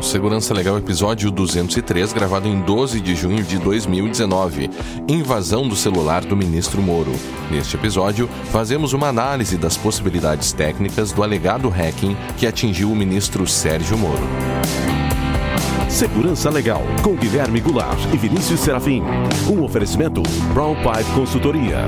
o Segurança Legal episódio 203, gravado em 12 de junho de 2019. Invasão do celular do ministro Moro. Neste episódio, fazemos uma análise das possibilidades técnicas do alegado hacking que atingiu o ministro Sérgio Moro. Segurança Legal, com Guilherme Goulart e Vinícius Serafim. Um oferecimento Brown Pipe Consultoria.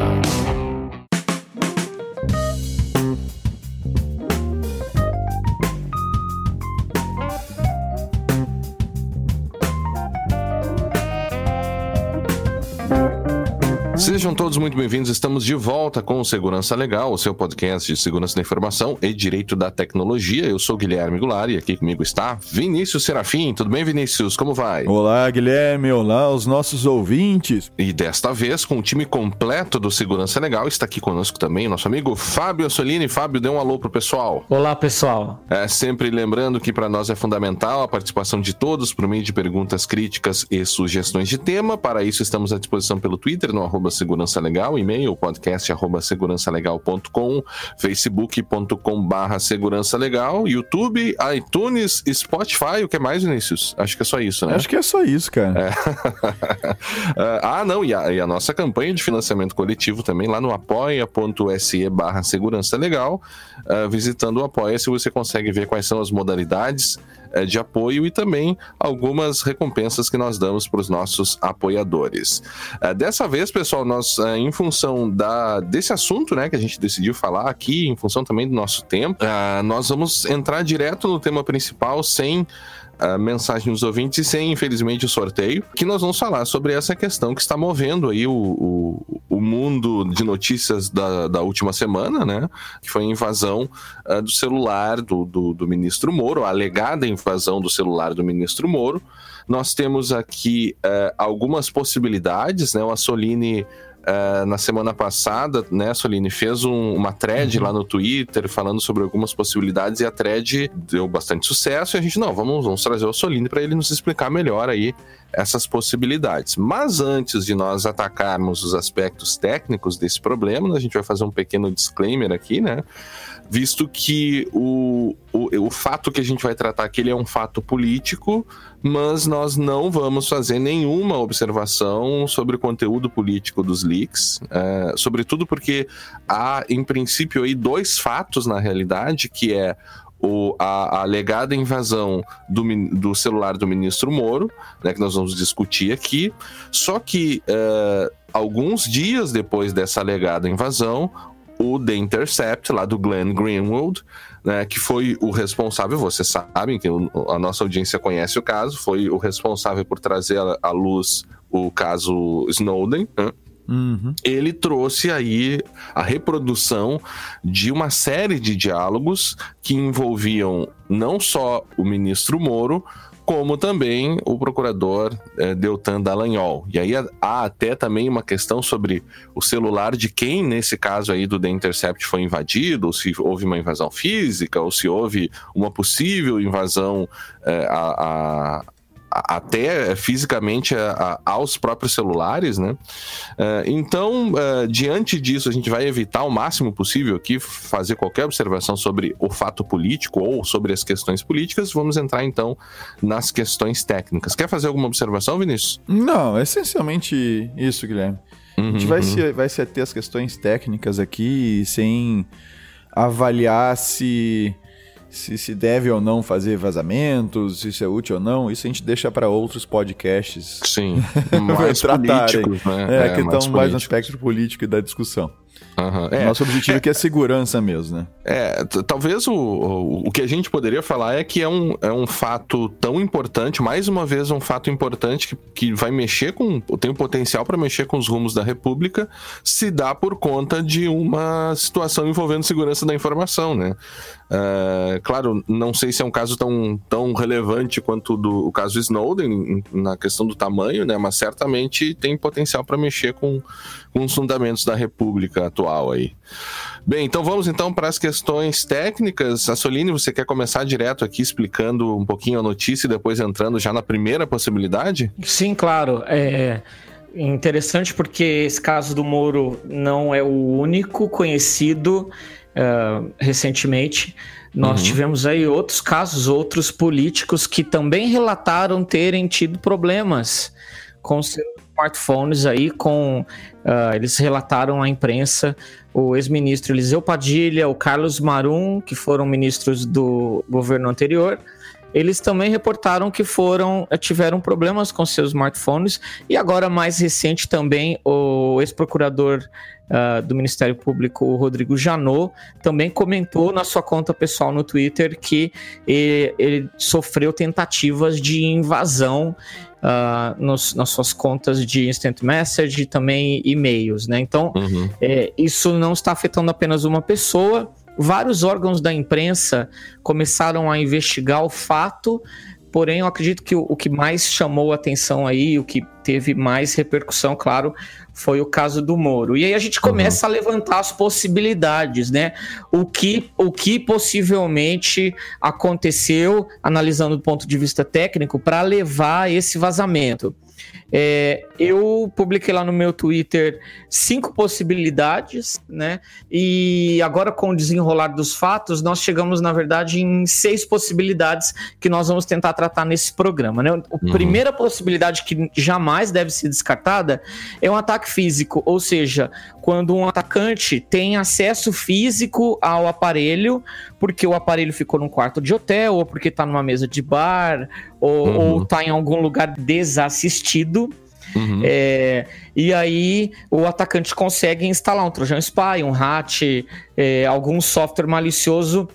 Sejam todos muito bem-vindos. Estamos de volta com o Segurança Legal, o seu podcast de segurança da informação e direito da tecnologia. Eu sou Guilherme Goulart e aqui comigo está Vinícius Serafim. Tudo bem, Vinícius? Como vai? Olá, Guilherme. Olá, os nossos ouvintes. E desta vez, com o time completo do Segurança Legal, está aqui conosco também nosso amigo Fábio Assolini. Fábio, dê um alô pro pessoal. Olá, pessoal. É sempre lembrando que para nós é fundamental a participação de todos por meio de perguntas, críticas e sugestões de tema. Para isso, estamos à disposição pelo Twitter, no arroba Segurança Legal, e-mail podcast arroba segurançalegal.com, facebook.com barra segurança legal, YouTube, iTunes, Spotify, o que mais, Vinícius? Acho que é só isso, né? Acho que é só isso, cara. É. ah, não, e a, e a, nossa campanha de financiamento coletivo também lá no apoia.se barra segurança legal, uh, visitando o Apoia-se você consegue ver quais são as modalidades uh, de apoio e também algumas recompensas que nós damos para os nossos apoiadores. Uh, dessa vez, pessoal, nós, em função da, desse assunto né, que a gente decidiu falar aqui, em função também do nosso tempo, nós vamos entrar direto no tema principal sem a mensagem dos ouvintes e sem, infelizmente, o sorteio, que nós vamos falar sobre essa questão que está movendo aí o, o, o mundo de notícias da, da última semana, né? Que foi a invasão uh, do celular do, do, do ministro Moro, a alegada invasão do celular do ministro Moro. Nós temos aqui uh, algumas possibilidades, né? O Assolini Uh, na semana passada, né, Solini, fez um, uma thread uhum. lá no Twitter falando sobre algumas possibilidades e a thread deu bastante sucesso e a gente, não, vamos, vamos trazer o Solini para ele nos explicar melhor aí essas possibilidades. Mas antes de nós atacarmos os aspectos técnicos desse problema, a gente vai fazer um pequeno disclaimer aqui, né? Visto que o, o, o fato que a gente vai tratar aqui é um fato político, mas nós não vamos fazer nenhuma observação sobre o conteúdo político dos leaks, é, sobretudo porque há, em princípio, aí dois fatos na realidade, que é o, a, a, alegada invasão do, do, celular do ministro Moro, né, que nós vamos discutir aqui. Só que uh, alguns dias depois dessa alegada invasão, o The Intercept, lá do Glenn Greenwald, né, que foi o responsável, vocês sabem que a nossa audiência conhece o caso, foi o responsável por trazer à luz o caso Snowden, né? Uhum. Ele trouxe aí a reprodução de uma série de diálogos que envolviam não só o ministro Moro, como também o procurador é, Deltan Dallagnol. E aí há até também uma questão sobre o celular de quem, nesse caso aí do The Intercept, foi invadido, ou se houve uma invasão física, ou se houve uma possível invasão é, a, a até fisicamente a, a, aos próprios celulares, né? Uh, então, uh, diante disso, a gente vai evitar o máximo possível aqui fazer qualquer observação sobre o fato político ou sobre as questões políticas. Vamos entrar então nas questões técnicas. Quer fazer alguma observação, Vinícius? Não, essencialmente isso, Guilherme. Uhum, a gente vai, uhum. se, vai se ater às questões técnicas aqui sem avaliar se se se deve ou não fazer vazamentos, se isso é útil ou não, isso a gente deixa para outros podcasts. Sim, mais políticos, né? É, é que estão mais no aspecto político e da discussão. Uhum. É, Nosso objetivo é, aqui é segurança mesmo, né? É, talvez o, o, o que a gente poderia falar é que é um, é um fato tão importante, mais uma vez, um fato importante que, que vai mexer com. tem o potencial para mexer com os rumos da República, se dá por conta de uma situação envolvendo segurança da informação, né? Uh, claro, não sei se é um caso tão, tão relevante quanto do, o caso Snowden, na questão do tamanho, né? Mas certamente tem potencial para mexer com, com os fundamentos da República atual aí. Bem, então vamos então para as questões técnicas. Assolini, você quer começar direto aqui explicando um pouquinho a notícia e depois entrando já na primeira possibilidade? Sim, claro. É interessante porque esse caso do Moro não é o único conhecido uh, recentemente. Nós uhum. tivemos aí outros casos, outros políticos que também relataram terem tido problemas com seus smartphones aí, com uh, eles relataram à imprensa o ex-ministro Eliseu Padilha, o Carlos Marum, que foram ministros do governo anterior, eles também reportaram que foram eh, tiveram problemas com seus smartphones e agora mais recente também o ex-procurador uh, do Ministério Público, Rodrigo Janot, também comentou na sua conta pessoal no Twitter que ele, ele sofreu tentativas de invasão Uh, nos, nas suas contas de instant message e também e-mails, né? Então, uhum. é, isso não está afetando apenas uma pessoa, Vários órgãos da imprensa começaram a investigar o fato, porém eu acredito que o, o que mais chamou atenção aí, o que teve mais repercussão, claro, foi o caso do Moro. E aí a gente uhum. começa uhum. a levantar as possibilidades, né? O que, o que possivelmente aconteceu, analisando do ponto de vista técnico, para levar esse vazamento. É, eu publiquei lá no meu Twitter cinco possibilidades, né? E agora, com o desenrolar dos fatos, nós chegamos, na verdade, em seis possibilidades que nós vamos tentar tratar nesse programa, né? A uhum. primeira possibilidade que jamais deve ser descartada é um ataque físico, ou seja, quando um atacante tem acesso físico ao aparelho, porque o aparelho ficou num quarto de hotel, ou porque está numa mesa de bar, ou, uhum. ou tá em algum lugar desassistido. Uhum. É, e aí o atacante consegue instalar um Trojan Spy, um hat, é, algum software malicioso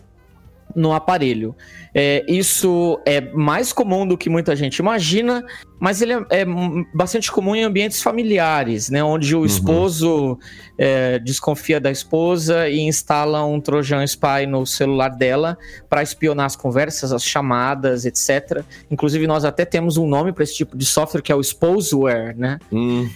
no aparelho. É, isso é mais comum do que muita gente imagina, mas ele é, é bastante comum em ambientes familiares, né? Onde o uhum. esposo é, desconfia da esposa e instala um Trojan Spy no celular dela para espionar as conversas, as chamadas, etc. Inclusive, nós até temos um nome para esse tipo de software que é o Spouseware, né? Hum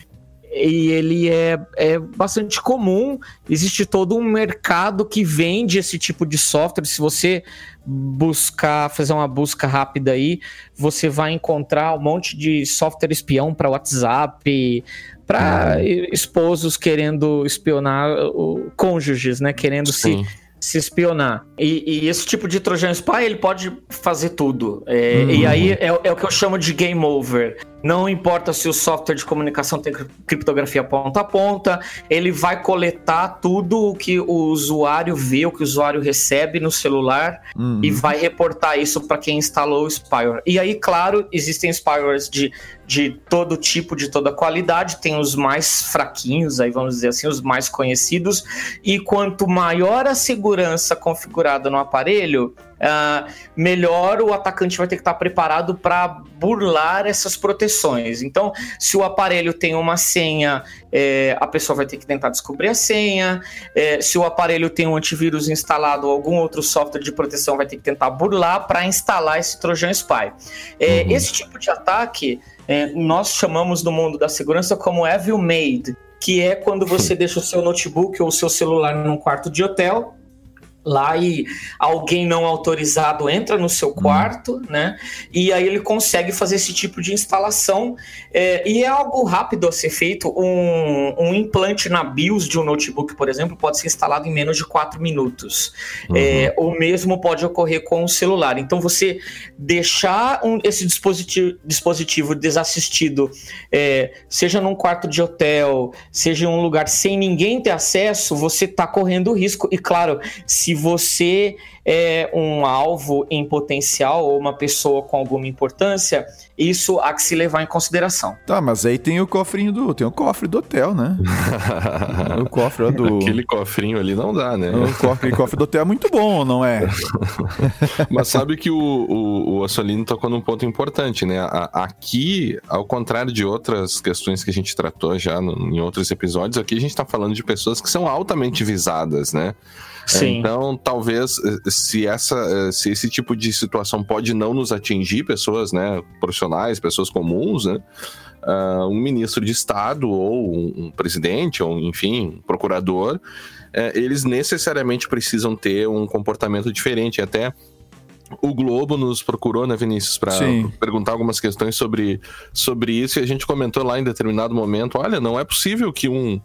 e ele é, é bastante comum. Existe todo um mercado que vende esse tipo de software. Se você buscar, fazer uma busca rápida aí, você vai encontrar um monte de software espião para WhatsApp, para ah. esposos querendo espionar o, cônjuges, né? Querendo Sim. se se espionar. E, e, esse tipo de Trojan Spy, ele pode fazer tudo. É, uhum. E aí é, é, o que eu chamo de game over. Não importa se o software de comunicação tem criptografia ponta a ponta, ele vai coletar tudo o que o usuário vê, o que o usuário recebe no celular uhum. e vai reportar isso para quem instalou o spyware. E aí, claro, existem spywares de, de todo tipo, de toda qualidade, tem os mais fraquinhos, aí vamos dizer assim, os mais conhecidos, e quanto maior a segurança configurada no aparelho, uh, melhor o atacante vai ter que estar preparado para burlar essas proteções. Então, se o aparelho tem uma senha, é, a pessoa vai ter que tentar descobrir a senha. É, se o aparelho tem um antivírus instalado ou algum outro software de proteção, vai ter que tentar burlar para instalar esse Trojan Spy. É, uhum. Esse tipo de ataque é, nós chamamos no mundo da segurança como Evil Made, que é quando você deixa o seu notebook ou o seu celular num quarto de hotel lá e alguém não autorizado entra no seu quarto, uhum. né? E aí ele consegue fazer esse tipo de instalação é, e é algo rápido a ser feito. Um, um, implante na BIOS de um notebook, por exemplo, pode ser instalado em menos de 4 minutos. Uhum. É, o mesmo pode ocorrer com o celular. Então você deixar um, esse dispositivo, dispositivo desassistido, é, seja num quarto de hotel, seja em um lugar sem ninguém ter acesso, você está correndo risco. E claro, se se você é um alvo em potencial ou uma pessoa com alguma importância, isso há que se levar em consideração. Tá, mas aí tem o cofrinho do. Tem o cofre do hotel, né? o cofre do. Aquele cofrinho ali não dá, né? O cofre, cofre do hotel é muito bom, não é? mas sabe que o, o, o Assolino tocou num ponto importante, né? Aqui, ao contrário de outras questões que a gente tratou já no, em outros episódios, aqui a gente tá falando de pessoas que são altamente visadas, né? Sim. Então, talvez eh, se essa eh, se esse tipo de situação pode não nos atingir pessoas, né, profissionais, pessoas comuns, né? Uh, um ministro de Estado ou um, um presidente ou enfim, um procurador, uh, eles necessariamente precisam ter um comportamento diferente. Até o Globo nos procurou, né, Vinícius, para perguntar algumas questões sobre, sobre isso e a gente comentou lá em determinado momento: olha, não é possível que um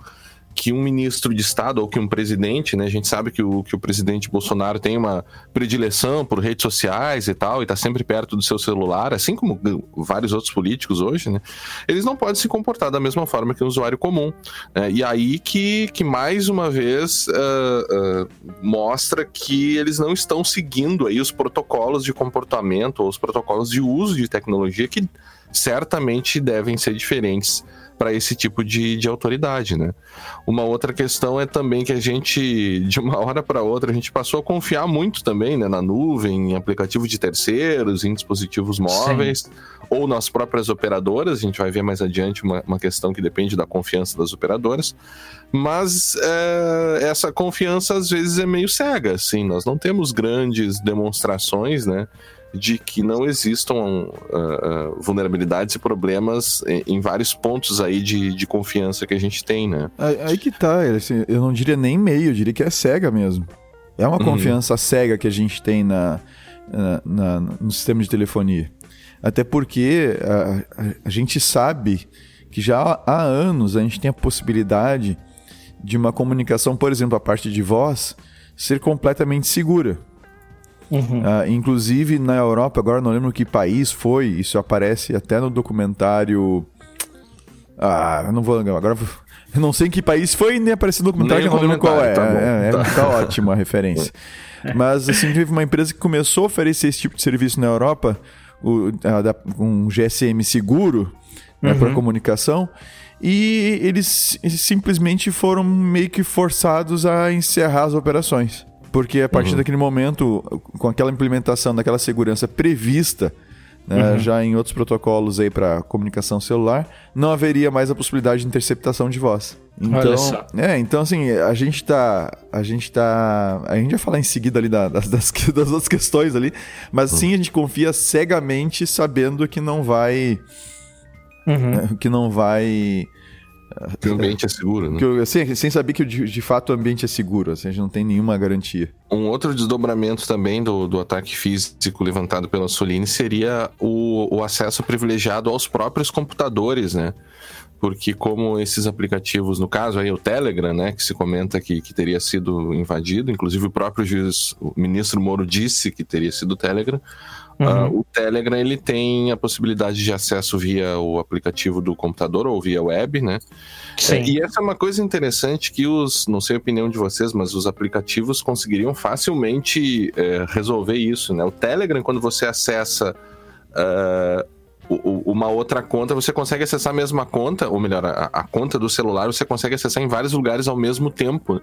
que um ministro de Estado ou que um presidente, né? A gente sabe que o, que o presidente Bolsonaro tem uma predileção por redes sociais e tal, e está sempre perto do seu celular, assim como vários outros políticos hoje, né? Eles não podem se comportar da mesma forma que um usuário comum. Né? E aí que, que mais uma vez uh, uh, mostra que eles não estão seguindo aí os protocolos de comportamento ou os protocolos de uso de tecnologia que certamente devem ser diferentes para esse tipo de, de autoridade, né? Uma outra questão é também que a gente, de uma hora para outra, a gente passou a confiar muito também né, na nuvem, em aplicativo de terceiros, em dispositivos móveis, Sim. ou nas próprias operadoras. A gente vai ver mais adiante uma, uma questão que depende da confiança das operadoras. Mas é, essa confiança às vezes é meio cega, assim. Nós não temos grandes demonstrações, né? De que não existam uh, uh, vulnerabilidades e problemas em, vários pontos aí de, de confiança que a gente tem, né? Aí, aí que tá, assim, eu não diria nem meio, eu diria que é cega mesmo. É uma uhum. confiança cega que a gente tem na, na, na, no sistema de telefonia. Até porque a, a, a gente sabe que já há anos a gente tem a possibilidade de uma comunicação, por exemplo, a parte de voz, ser completamente segura. Uhum. Uh, inclusive na Europa, agora não lembro que país foi, isso aparece até no documentário. Ah, eu não vou. Agora eu não sei em que país foi, nem apareceu no documentário, nem não lembro qual é. Tá, é, é, tá. tá ótima a referência. Mas assim, teve uma empresa que começou a oferecer esse tipo de serviço na Europa, o, a, um GSM seguro né, uhum. para comunicação. E eles simplesmente foram meio que forçados a encerrar as operações. Porque a partir uhum. daquele momento, com aquela implementação daquela segurança prevista, né, uhum. já em outros protocolos aí para comunicação celular, não haveria mais a possibilidade de interceptação de voz. Então, é, então assim, a gente tá, a gente tá, a gente vai falar em seguida ali das, das, das outras questões ali, mas uhum. sim a gente confia cegamente sabendo que não vai, uhum. né, que não vai que o ambiente é seguro, né? Que, assim, sem saber que de, de, fato o ambiente é seguro, assim, a gente não tem nenhuma garantia. Um outro desdobramento também do, do ataque físico levantado pela Soline seria o, o acesso privilegiado aos próprios computadores, né? porque como esses aplicativos, no caso aí o Telegram, né, que se comenta que, que teria sido invadido, inclusive o próprio juiz, o ministro Moro disse que teria sido o Telegram, Uhum. Uh, o Telegram ele tem a possibilidade de acesso via o aplicativo do computador ou via web, né? Sim. É, e essa é uma coisa interessante que os, não sei a opinião de vocês, mas os aplicativos conseguiriam facilmente é, resolver isso, né? O Telegram, quando você acessa uh, uma outra conta, você consegue acessar a mesma conta, ou melhor, a, a conta do celular, você consegue acessar em vários lugares ao mesmo tempo.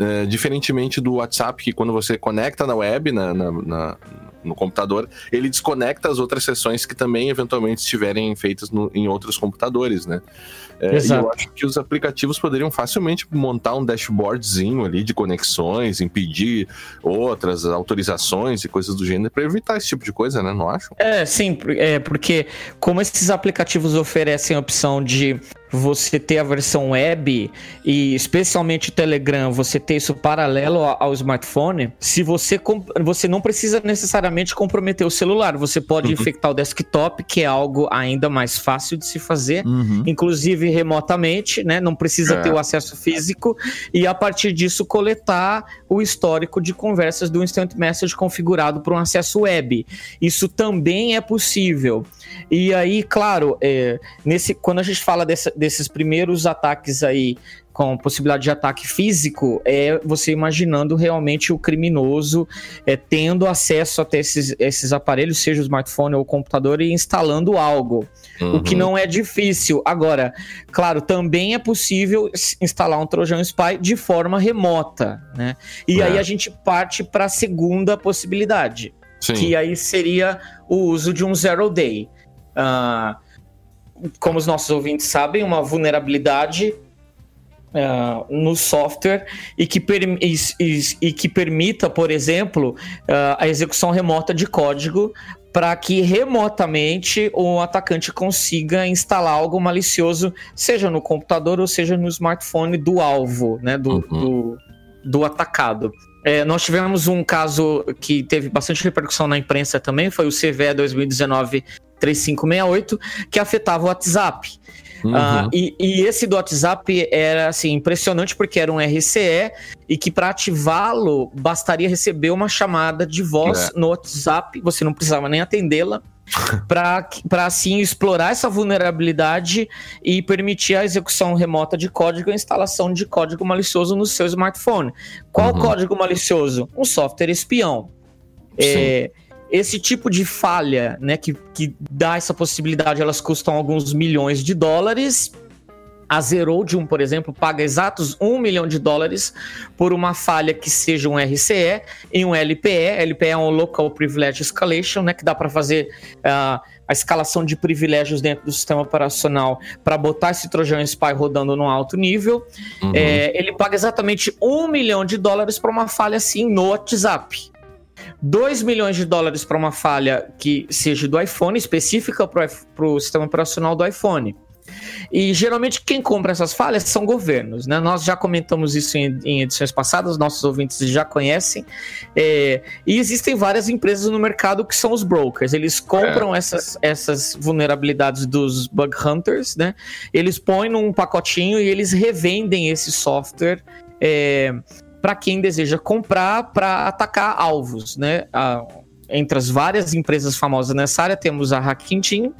É, diferentemente do WhatsApp, que quando você conecta na web, na, na, na no computador, ele desconecta as outras sessões que também eventualmente estiverem feitas no, em outros computadores, né? É, e eu acho que os aplicativos poderiam facilmente montar um dashboardzinho ali de conexões, impedir outras autorizações e coisas do gênero para evitar esse tipo de coisa, né? Não acho? É, sim, é, porque como esses aplicativos oferecem a opção de você ter a versão web e especialmente o Telegram, você ter isso paralelo ao smartphone, se você você não precisa necessariamente comprometer o celular, você pode uhum. infectar o desktop, que é algo ainda mais fácil de se fazer, uhum. inclusive remotamente, né? Não precisa é. ter o acesso físico e a partir disso coletar o histórico de conversas do Instant Message configurado para um acesso web. Isso também é possível. E aí, claro, é, nesse quando a gente fala dessa desses primeiros ataques aí com possibilidade de ataque físico é você imaginando realmente o criminoso é, tendo acesso até esses, esses aparelhos, seja o smartphone ou o computador, e instalando algo. Uhum. O que uhum. não é difícil. Agora, claro, também é possível instalar um Trojan Spy de forma remota. Né? E é. aí a gente parte para a segunda possibilidade, Sim. que aí seria o uso de um Zero Day. Uh, como os nossos ouvintes sabem, uma vulnerabilidade uh, no software e que, e, e, e que permita, por exemplo, uh, a execução remota de código para que remotamente o atacante consiga instalar algo malicioso, seja no computador ou seja no smartphone do alvo, né, do, uhum. do, do atacado. É, nós tivemos um caso que teve bastante repercussão na imprensa também, foi o CVE 2019 3568, que afetava o WhatsApp. Uhum. Uh, e, e, esse do WhatsApp era assim impressionante porque era um RCE e que para ativá-lo bastaria receber uma chamada de voz é. no WhatsApp, você não precisava nem atendê-la para assim explorar essa vulnerabilidade e permitir a execução remota de código e a instalação de código malicioso no seu smartphone. Qual uhum. código malicioso? Um software espião. É, esse tipo de falha, né, que, que dá essa possibilidade, elas custam alguns milhões de dólares a Zerodium, por exemplo, paga exatos 1 milhão de dólares por uma falha que seja um RCE em um LPE. LPE é um Local Privilege Escalation, né, que dá para fazer uh, a escalação de privilégios dentro do sistema operacional para botar esse Trojan Spy rodando no alto nível. Uhum. É, ele paga exatamente 1 milhão de dólares para uma falha assim no WhatsApp. 2 milhões de dólares para uma falha que seja do iPhone, específica para o sistema operacional do iPhone. E geralmente quem compra essas falhas são governos, né? Nós já comentamos isso em, em edições passadas, nossos ouvintes já conhecem. É, e existem várias empresas no mercado que são os brokers. Eles compram é. essas, essas vulnerabilidades dos bug hunters, né? Eles põem num pacotinho e eles revendem esse software. É, para quem deseja comprar para atacar alvos, né? A, entre as várias empresas famosas nessa área, temos a Hacking Team,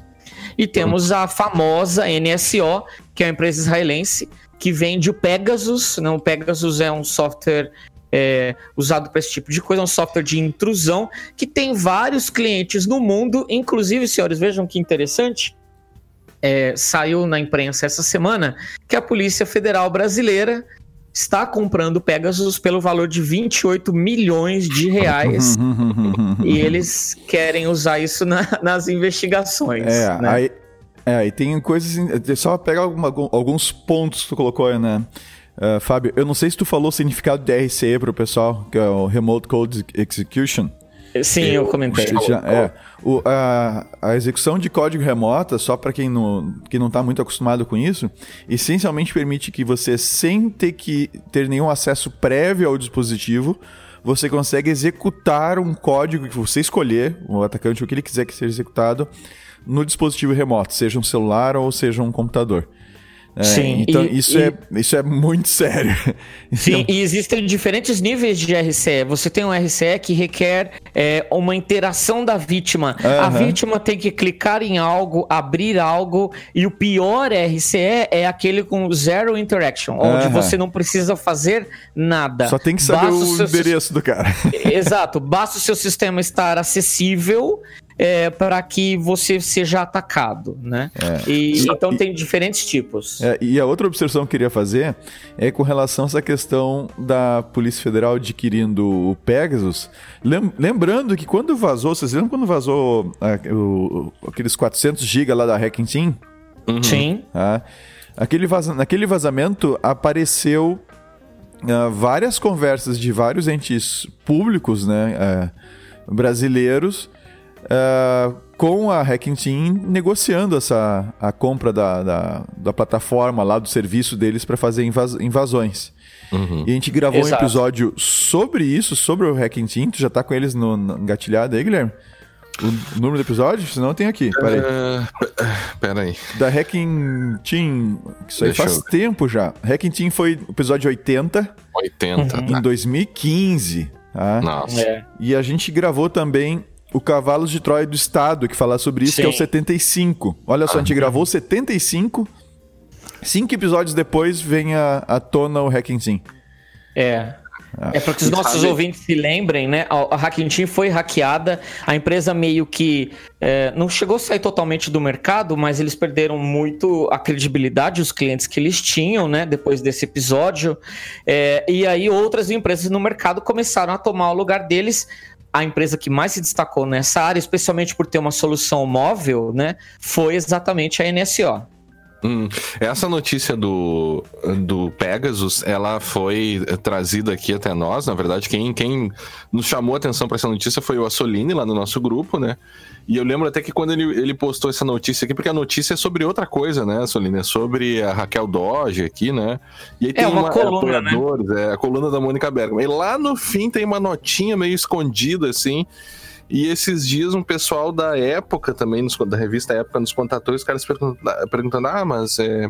e temos a famosa NSO, que é uma empresa israelense, que vende o Pegasus. Né? O Pegasus é um software é, usado para esse tipo de coisa, um software de intrusão que tem vários clientes no mundo, inclusive, senhores, vejam que interessante. É, saiu na imprensa essa semana que a Polícia Federal Brasileira está comprando Pegasus pelo valor de 28 milhões de reais e eles querem usar isso na, nas investigações. É, né? aí, é, aí tem coisas. Só pegar alguma, alguns pontos que tu colocou aí, né? Uh, Fábio, eu não sei se tu falou o significado de RCE para o pessoal, que é o Remote Code Execution. Sim, eu, eu comentei. Já, é, o, a, a, execução de código remota, só para quem não que não está muito acostumado com isso, essencialmente permite que você, sem ter que ter nenhum acesso prévio ao dispositivo, você consegue executar um código que você escolher, o atacante, o que ele quiser que seja executado, no dispositivo remoto, seja um celular ou seja um computador. É, Sim, então e, isso, e, é, isso é muito sério. Sim, então... e existem diferentes níveis de RCE. Você tem um RCE que requer é, uma interação da vítima. Uhum. A vítima tem que clicar em algo, abrir algo, e o pior RCE é aquele com zero interaction, onde uhum. você não precisa fazer nada. Só tem que saber basta o, seu... endereço do cara. Exato, basta o seu sistema estar acessível é, para que você seja atacado, né? É. E, então tem diferentes tipos. É, e a outra observação que eu queria fazer é com relação a essa questão da Polícia Federal adquirindo o Pegasus. Lembrando que quando vazou, vocês lembram quando vazou a, o, aqueles 400 GB lá da Hacking Team? Uhum. Sim. Ah, aquele vaza, naquele vazamento apareceu uh, várias conversas de vários entes públicos, né? Uh, brasileiros uh, com a Hacking Team negociando essa, a compra da, da, da plataforma lá, do serviço deles para fazer invas, invasões. Uhum. E a gente gravou Exato. um episódio sobre isso, sobre o Hacking Team. Tu já tá com eles no, no engatilhado aí, Guilherme? O número do episódio? Senão tem aqui. Peraí. Uh, peraí. Da Hacking Team. Isso aí Deixa faz eu... tempo já. Hacking Team foi o episódio 80. 80. Em 2015. Tá? Nossa. É. E a gente gravou também o Cavalos de Troia do Estado, que fala sobre isso, Sim. que é o 75. Olha só, ah, a gente ah, gravou 75. Cinco episódios depois vem a, a tona o Hacking Team. É. Ah. É para que os nossos sabe... ouvintes se lembrem, né? A, a Hacking Team foi hackeada, a empresa meio que é, não chegou a sair totalmente do mercado, mas eles perderam muito a credibilidade, os clientes que eles tinham, né? Depois desse episódio. É, e aí outras empresas no mercado começaram a tomar o lugar deles a empresa que mais se destacou nessa área, especialmente por ter uma solução móvel, né, foi exatamente a NSO. Hum, essa notícia do, do Pegasus, ela foi trazida aqui até nós. Na verdade, quem, quem nos chamou a atenção para essa notícia foi o Assolini, lá no nosso grupo, né? E eu lembro até que quando ele, ele postou essa notícia aqui, porque a notícia é sobre outra coisa, né, Assolini? É sobre a Raquel Doge aqui, né? E aí tem é uma, uma coluna, né? é a coluna da Mônica Bergman. E lá no fim tem uma notinha meio escondida, assim, E esses dias um pessoal da época também, nos, da revista Época, nos contatou, os caras perguntando ah, mas é,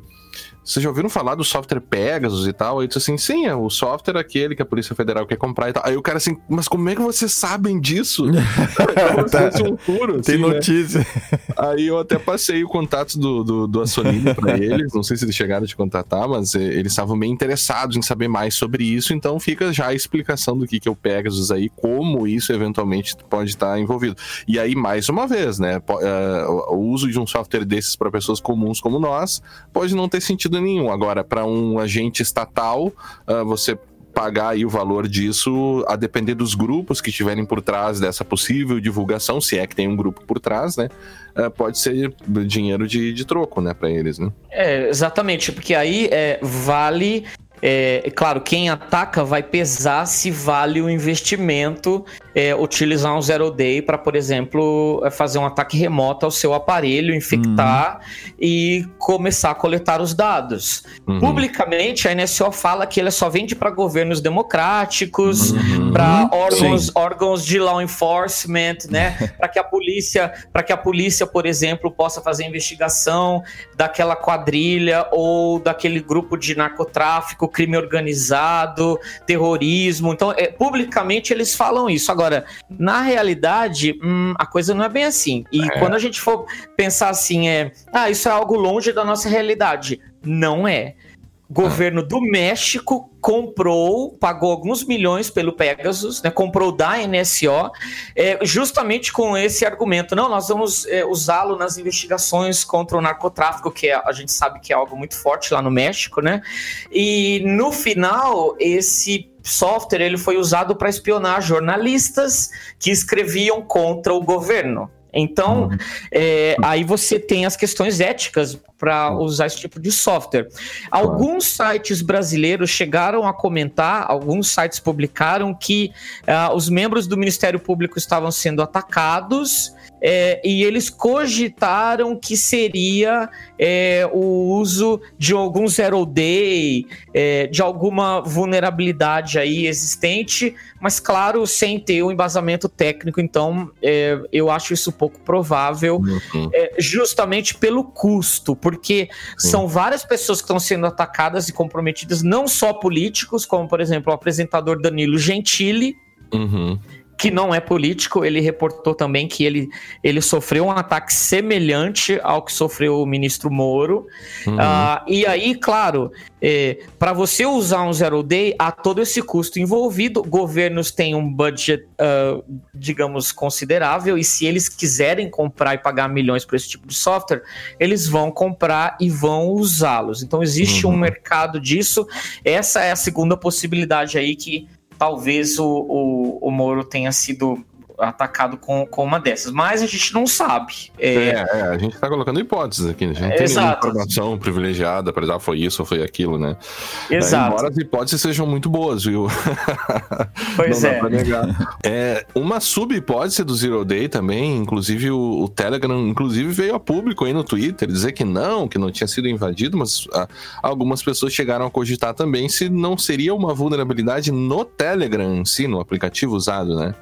vocês já ouviram falar do software Pegasus e tal? Aí disse assim, sim, é o software aquele que a Polícia Federal quer comprar e tal. Aí o cara assim, mas como é que vocês sabem disso? tá. um furo, Tem assim, notícia. Né? Aí eu até passei o contato do, do, do Assonini pra eles, não sei se eles chegaram a te contatar, mas é, eles estavam bem interessados em saber mais sobre isso, então fica já a explicação do que, que é o Pegasus aí, como isso eventualmente pode estar envolvido. E aí, mais uma vez, né, é, o uso de um software desses para pessoas comuns como nós pode não ter sentido sentido nenhum. Agora, para um agente estatal, uh, você pagar aí o valor disso a depender dos grupos que estiverem por trás dessa possível divulgação, se é que tem um grupo por trás, né? Uh, pode ser dinheiro de, de troco, né, para eles, né? É, exatamente, porque aí é, vale é, claro, quem ataca vai pesar se vale o investimento é, utilizar um zero day para, por exemplo, é, fazer um ataque remoto ao seu aparelho, infectar uhum. e começar a coletar os dados. Uhum. Publicamente, a NSO fala que ele só vende para governos democráticos, uhum. para órgãos, órgãos de law enforcement, né? para que a polícia, para que a polícia, por exemplo, possa fazer investigação daquela quadrilha ou daquele grupo de narcotráfico, crime organizado, terrorismo. Então, é, publicamente eles falam isso. Agora na realidade, hum, a coisa não é bem assim. E é. quando a gente for pensar assim, é, ah, isso é algo longe da nossa realidade. Não é. Governo do México comprou, pagou alguns milhões pelo Pegasus, né, comprou da NSO, é, justamente com esse argumento. Não, nós vamos é, usá-lo nas investigações contra o narcotráfico, que é, a gente sabe que é algo muito forte lá no México, né? E no final, esse software ele foi usado para espionar jornalistas que escreviam contra o governo. Então, uhum. é, aí você tem as questões éticas para usar esse tipo de software. Alguns sites brasileiros chegaram a comentar, alguns sites publicaram que uh, os membros do Ministério Público estavam sendo atacados é, e eles cogitaram que seria é, o uso de algum zero day, é, de alguma vulnerabilidade aí existente, mas claro, sem ter o um embasamento técnico, então é, eu acho isso pouco provável, uhum. É, justamente pelo custo, porque Sim. são várias pessoas que estão sendo atacadas e comprometidas, não só políticos, como por exemplo o apresentador Danilo Gentili. Uhum que não é político, ele reportou também que ele, ele sofreu um ataque semelhante ao que sofreu o ministro Moro. Uhum. Uh, e aí, claro, é, para você usar um zero day, há todo esse custo envolvido. Governos têm um budget, uh, digamos, considerável, e se eles quiserem comprar e pagar milhões por esse tipo de software, eles vão comprar e vão usá-los. Então, existe uhum. um mercado disso. Essa é a segunda possibilidade aí que talvez o, o, o Moro tenha sido atacado com, com uma dessas. Mas a gente não sabe. É, é, é a gente está colocando hipóteses aqui. Né? A gente não tem nenhuma informação privilegiada para dizer, ah, foi isso ou foi aquilo, né? Exato. embora as hipóteses sejam muito boas, viu? Pois não é. Dá pra negar. é. Uma sub-hipótese do Zero Day também, inclusive o, o, Telegram, inclusive veio a público aí no Twitter dizer que não, que não tinha sido invadido, mas ah, algumas pessoas chegaram a cogitar também se não seria uma vulnerabilidade no Telegram em si, no aplicativo usado, né?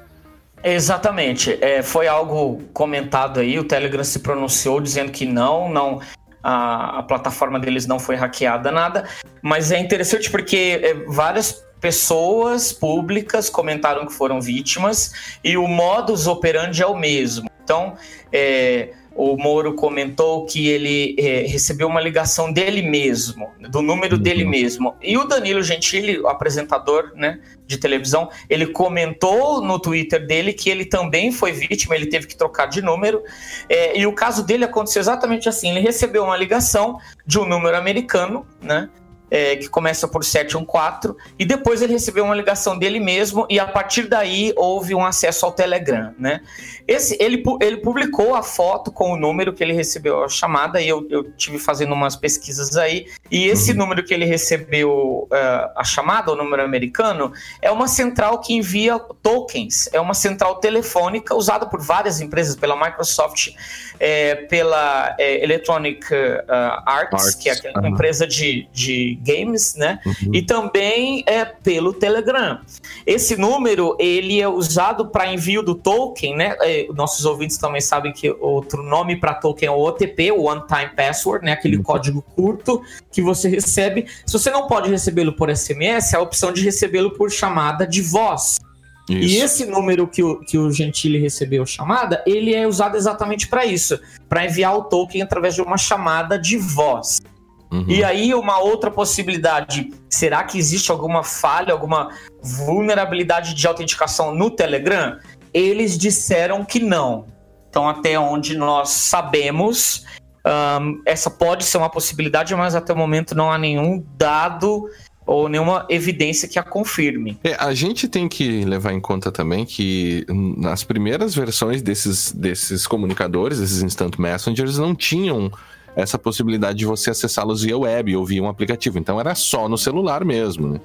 Exatamente. É, foi algo comentado aí, o Telegram se pronunciou dizendo que não, não. A, a plataforma deles não foi hackeada, nada. Mas é interessante porque é, várias pessoas públicas comentaram que foram vítimas e o modus operandi é o mesmo. Então, é, o Moro comentou que ele é, recebeu uma ligação dele mesmo, do número dele uhum. mesmo. E o Danilo Gentili, o apresentador né, de televisão, ele comentou no Twitter dele que ele também foi vítima, ele teve que trocar de número. É, e o caso dele aconteceu exatamente assim: ele recebeu uma ligação de um número americano, né? É, que começa por 714, e depois ele recebeu uma ligação dele mesmo, e a partir daí houve um acesso ao Telegram, né? Esse, ele, ele publicou a foto com o número que ele recebeu a chamada, e eu, eu tive fazendo umas pesquisas aí, e esse uhum. número que ele recebeu uh, a chamada, o número americano, é uma central que envia tokens, é uma central telefônica usada por várias empresas, pela Microsoft, é, pela é, Electronic uh, Arts, Arts, que é aquela uhum. empresa de, de Games, né? Uhum. E também é pelo Telegram. Esse número ele é usado para envio do token, né? É, nossos ouvintes também sabem que outro nome para token é o OTP, o One Time Password, né? Aquele uhum. código curto que você recebe. Se você não pode recebê-lo por SMS, a opção de recebê-lo por chamada de voz. Isso. E esse número que o, que o Gentili recebeu chamada, ele é usado exatamente para isso, para enviar o token através de uma chamada de voz. Uhum. E aí, uma outra possibilidade: será que existe alguma falha, alguma vulnerabilidade de autenticação no Telegram? Eles disseram que não. Então, até onde nós sabemos, um, essa pode ser uma possibilidade, mas até o momento não há nenhum dado ou nenhuma evidência que a confirme. É, a gente tem que levar em conta também que nas primeiras versões desses, desses comunicadores, esses instant messengers, não tinham essa possibilidade de você acessá-los via web ou via um aplicativo. Então era só no celular mesmo, né?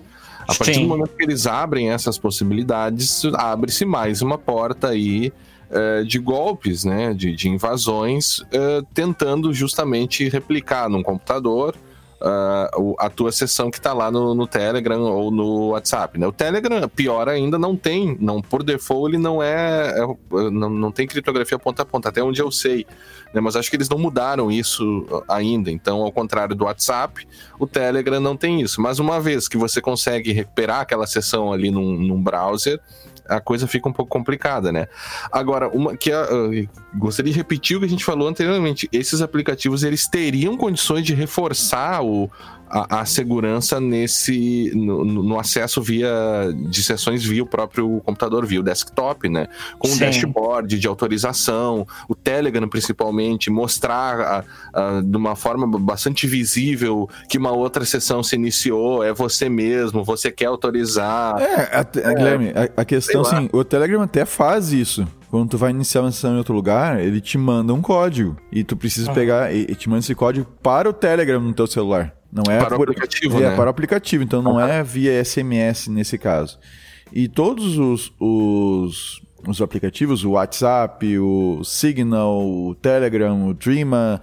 A partir Sim. do momento que eles abrem essas possibilidades, abre-se mais uma porta aí uh, de golpes, né? De, de invasões, uh, tentando justamente replicar num computador uh, a tua sessão que está lá no, no, Telegram ou no WhatsApp. Né? O Telegram, pior ainda, não tem, não por default ele não é, é não, não tem criptografia ponta a ponta, até onde eu sei. Né? Mas acho que eles não mudaram isso ainda. Então, ao contrário do WhatsApp, o Telegram não tem isso. Mas uma vez que você consegue recuperar aquela sessão ali num, num browser, a coisa fica um pouco complicada, né? Agora, uma que uh, gostaria de repetir o que a gente falou anteriormente. Esses aplicativos eles teriam condições de reforçar o, a, a segurança nesse no, no, acesso via de sessões via o próprio computador, via o desktop, né? Com um dashboard de autorização, o Telegram principalmente, mostrar a, a, de uma forma bastante visível que uma outra sessão se iniciou, é você mesmo, você quer autorizar. É, a, é, Guilherme, a, a questão assim, o Telegram até faz isso. Quando tu vai iniciar uma sessão em outro lugar, ele te manda um código. E tu precisa pegar e, e te manda esse código para o Telegram no teu celular. Não é para o aplicativo, é, né? para o aplicativo, então não é via SMS nesse caso. E todos os, os, os aplicativos, o WhatsApp, o Signal, o Telegram, o Dreama,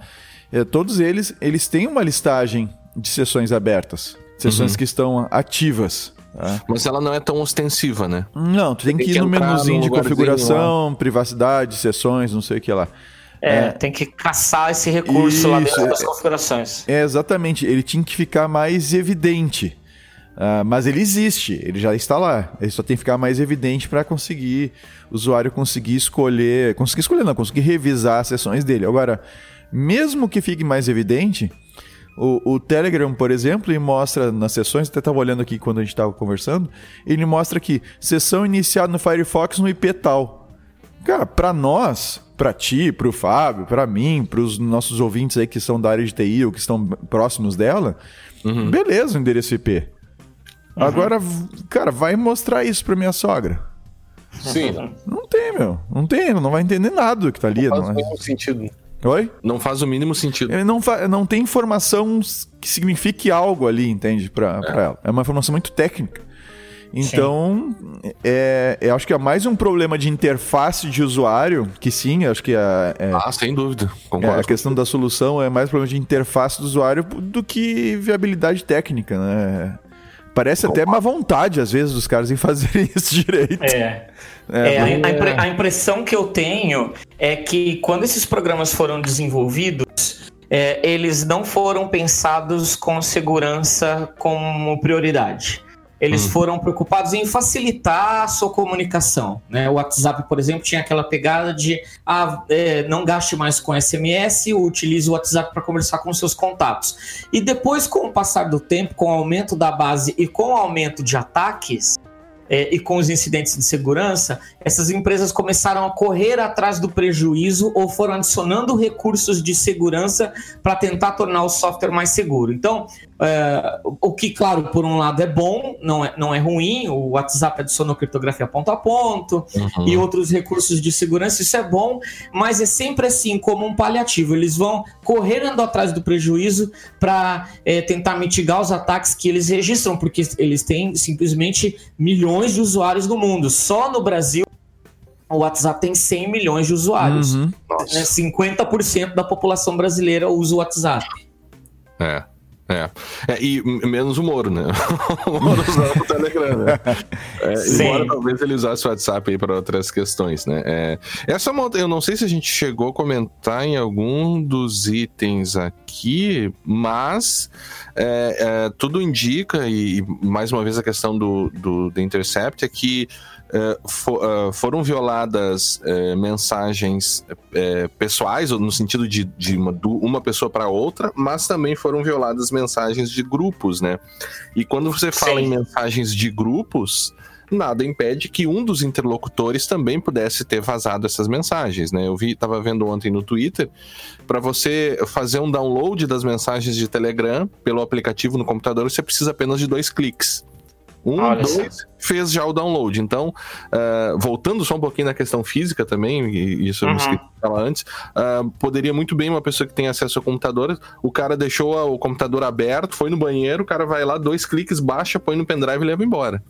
é, todos eles, eles têm uma listagem de sessões abertas, sessões uhum. que estão ativas. Tá? Mas ela não é tão ostensiva, né? Não, tu tem, tem que ir no menuzinho de configuração, lá. privacidade, sessões, não sei o que lá. É, é, tem que caçar esse recurso Isso, lá dentro das configurações. É, exatamente. Ele tinha que ficar mais evidente. Uh, mas ele existe, ele já está lá. Ele só tem que ficar mais evidente para conseguir o usuário conseguir escolher, conseguir escolher não, conseguir revisar as sessões dele. Agora, mesmo que fique mais evidente, o, o Telegram, por exemplo, ele mostra nas sessões, até estava olhando aqui quando a gente estava conversando, ele mostra que sessão iniciada no Firefox no IP tal. Cara, para nós, para ti, para o Fábio, para mim, para os nossos ouvintes aí que são da área de TI ou que estão próximos dela, uhum. beleza o endereço IP. Uhum. Agora, cara, vai mostrar isso para minha sogra. Sim. Não tem, meu. Não tem, não vai entender nada do que tá ali. Não faz não o é. mínimo sentido. Oi? Não faz o mínimo sentido. Ele não, não tem informação que signifique algo ali, entende? Para é. ela. É uma informação muito técnica. Então, é, eu acho que é mais um problema de interface de usuário, que sim, acho que é, é Ah, sem dúvida. É, a questão da solução é mais problema de interface do usuário do que viabilidade técnica, né? Parece até má vontade, às vezes, dos caras em fazerem isso direito. É. É, é, a, impre a, impressão que eu tenho é que quando esses programas foram desenvolvidos, é, eles não foram pensados com segurança como prioridade. Eles hum. foram preocupados em facilitar a sua comunicação. Né? O WhatsApp, por exemplo, tinha aquela pegada de ah, é, não gaste mais com SMS, utilize o WhatsApp para conversar com seus contatos. E depois, com o passar do tempo, com o aumento da base e com o aumento de ataques, é, e com os incidentes de segurança, essas empresas começaram a correr atrás do prejuízo ou foram adicionando recursos de segurança para tentar tornar o software mais seguro. Então, é, o que, claro, por um lado é bom, não é, não é ruim, o WhatsApp adicionou criptografia ponto a ponto uhum. e outros recursos de segurança, isso é bom, mas é sempre assim, como um paliativo. Eles vão correndo atrás do prejuízo para é, tentar mitigar os ataques que eles registram, porque eles têm simplesmente milhões de usuários no mundo. Só no Brasil, o WhatsApp tem 100 milhões de usuários. Uhum. Né? 50% da população brasileira usa o WhatsApp. É. É. é. e menos o Moro, né? o Moro usava o Telegram, né? É, embora talvez ele usasse o WhatsApp aí para outras questões, né? É, essa eu não sei se a gente chegou a comentar em algum dos itens aqui, mas é, é, tudo indica, e mais uma vez a questão do, do, do Intercept, é que for, uh, foram violadas uh, mensagens pessoais, no sentido de, de uma, uma pessoa para outra, mas também foram violadas mensagens de grupos, né? E quando você fala Sim. em mensagens de grupos, nada impede que um dos interlocutores também pudesse ter vazado essas mensagens, né? Eu vi, estava vendo ontem no Twitter, para você fazer um download das mensagens de Telegram pelo aplicativo no computador, você precisa apenas de dois cliques. Um, Olha dois, fez já o download. Então, uh, voltando só um pouquinho na questão física também, e isso eu uhum. esqueci de falar antes, uh, poderia muito bem uma pessoa que tem acesso ao computador, o cara deixou o computador aberto, foi no banheiro, o cara vai lá, dois cliques, baixa, põe no pendrive e leva embora.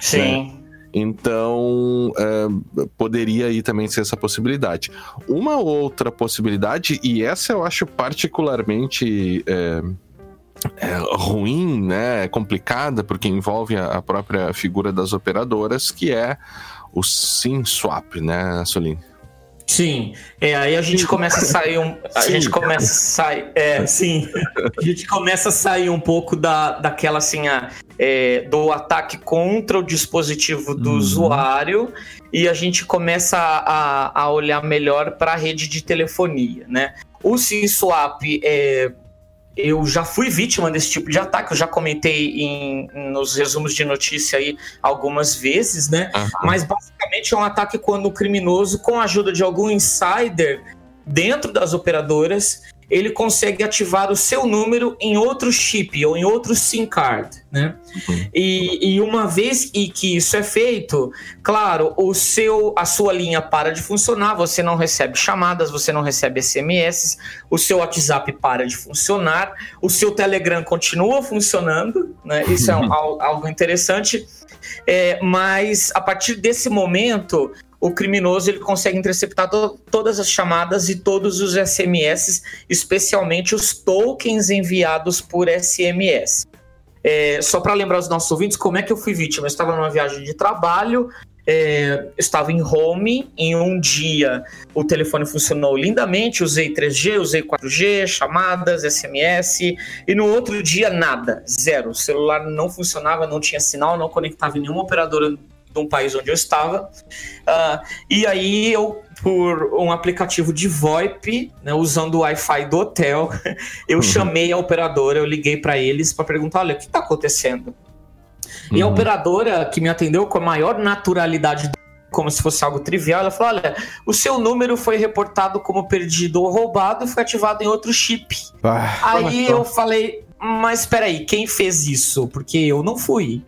Sim. É. Então, uh, poderia aí também ser essa possibilidade. Uma outra possibilidade, e essa eu acho particularmente é, ruim, né, complicada, porque envolve a, a, própria figura das operadoras, que é o SIM swap, né, Soline? Sim, é, aí a gente começa a sair um. A sim. gente começa a sair. É, sim. A gente começa a sair um pouco da, daquela assim, a, é, do ataque contra o dispositivo do uhum. usuário e a gente começa a, a olhar melhor para a rede de telefonia, né? O SIM swap é, eu já fui vítima desse tipo de ataque, eu já comentei em, nos resumos de notícia aí algumas vezes, né? Uhum. Mas basicamente é um ataque quando o criminoso, com a ajuda de algum insider dentro das operadoras, ele consegue ativar o seu número em outro chip ou em outro SIM card, né? Uhum. E, e, uma vez e que isso é feito, claro, o seu, a sua linha para de funcionar, você não recebe chamadas, você não recebe SMS, o seu WhatsApp para de funcionar, o seu Telegram continua funcionando, né? Isso é um, algo interessante. É, mas a partir desse momento o criminoso ele consegue interceptar to todas as chamadas e todos os SMS, especialmente os tokens enviados por SMS. É, só para lembrar os nossos ouvintes como é que eu fui vítima. Eu estava numa viagem de trabalho, é, estava em home, em um dia o telefone funcionou lindamente, usei 3G, usei 4G, chamadas, SMS, e no outro dia nada, zero. O celular não funcionava, não tinha sinal, não conectava em nenhuma operadora de um país onde eu estava. Uh, e aí eu, por um aplicativo de VoIP, né, usando o Wi-Fi do hotel, eu uhum. chamei a operadora, eu liguei para eles para perguntar, olha, o que está acontecendo? Uhum. E a uhum. operadora que me atendeu com a maior naturalidade como se fosse algo trivial, ela falou: olha, o seu número foi reportado como perdido ou roubado e foi ativado em outro chip. Ah, aí eu falei, mas espera aí, quem fez isso? Porque eu não fui.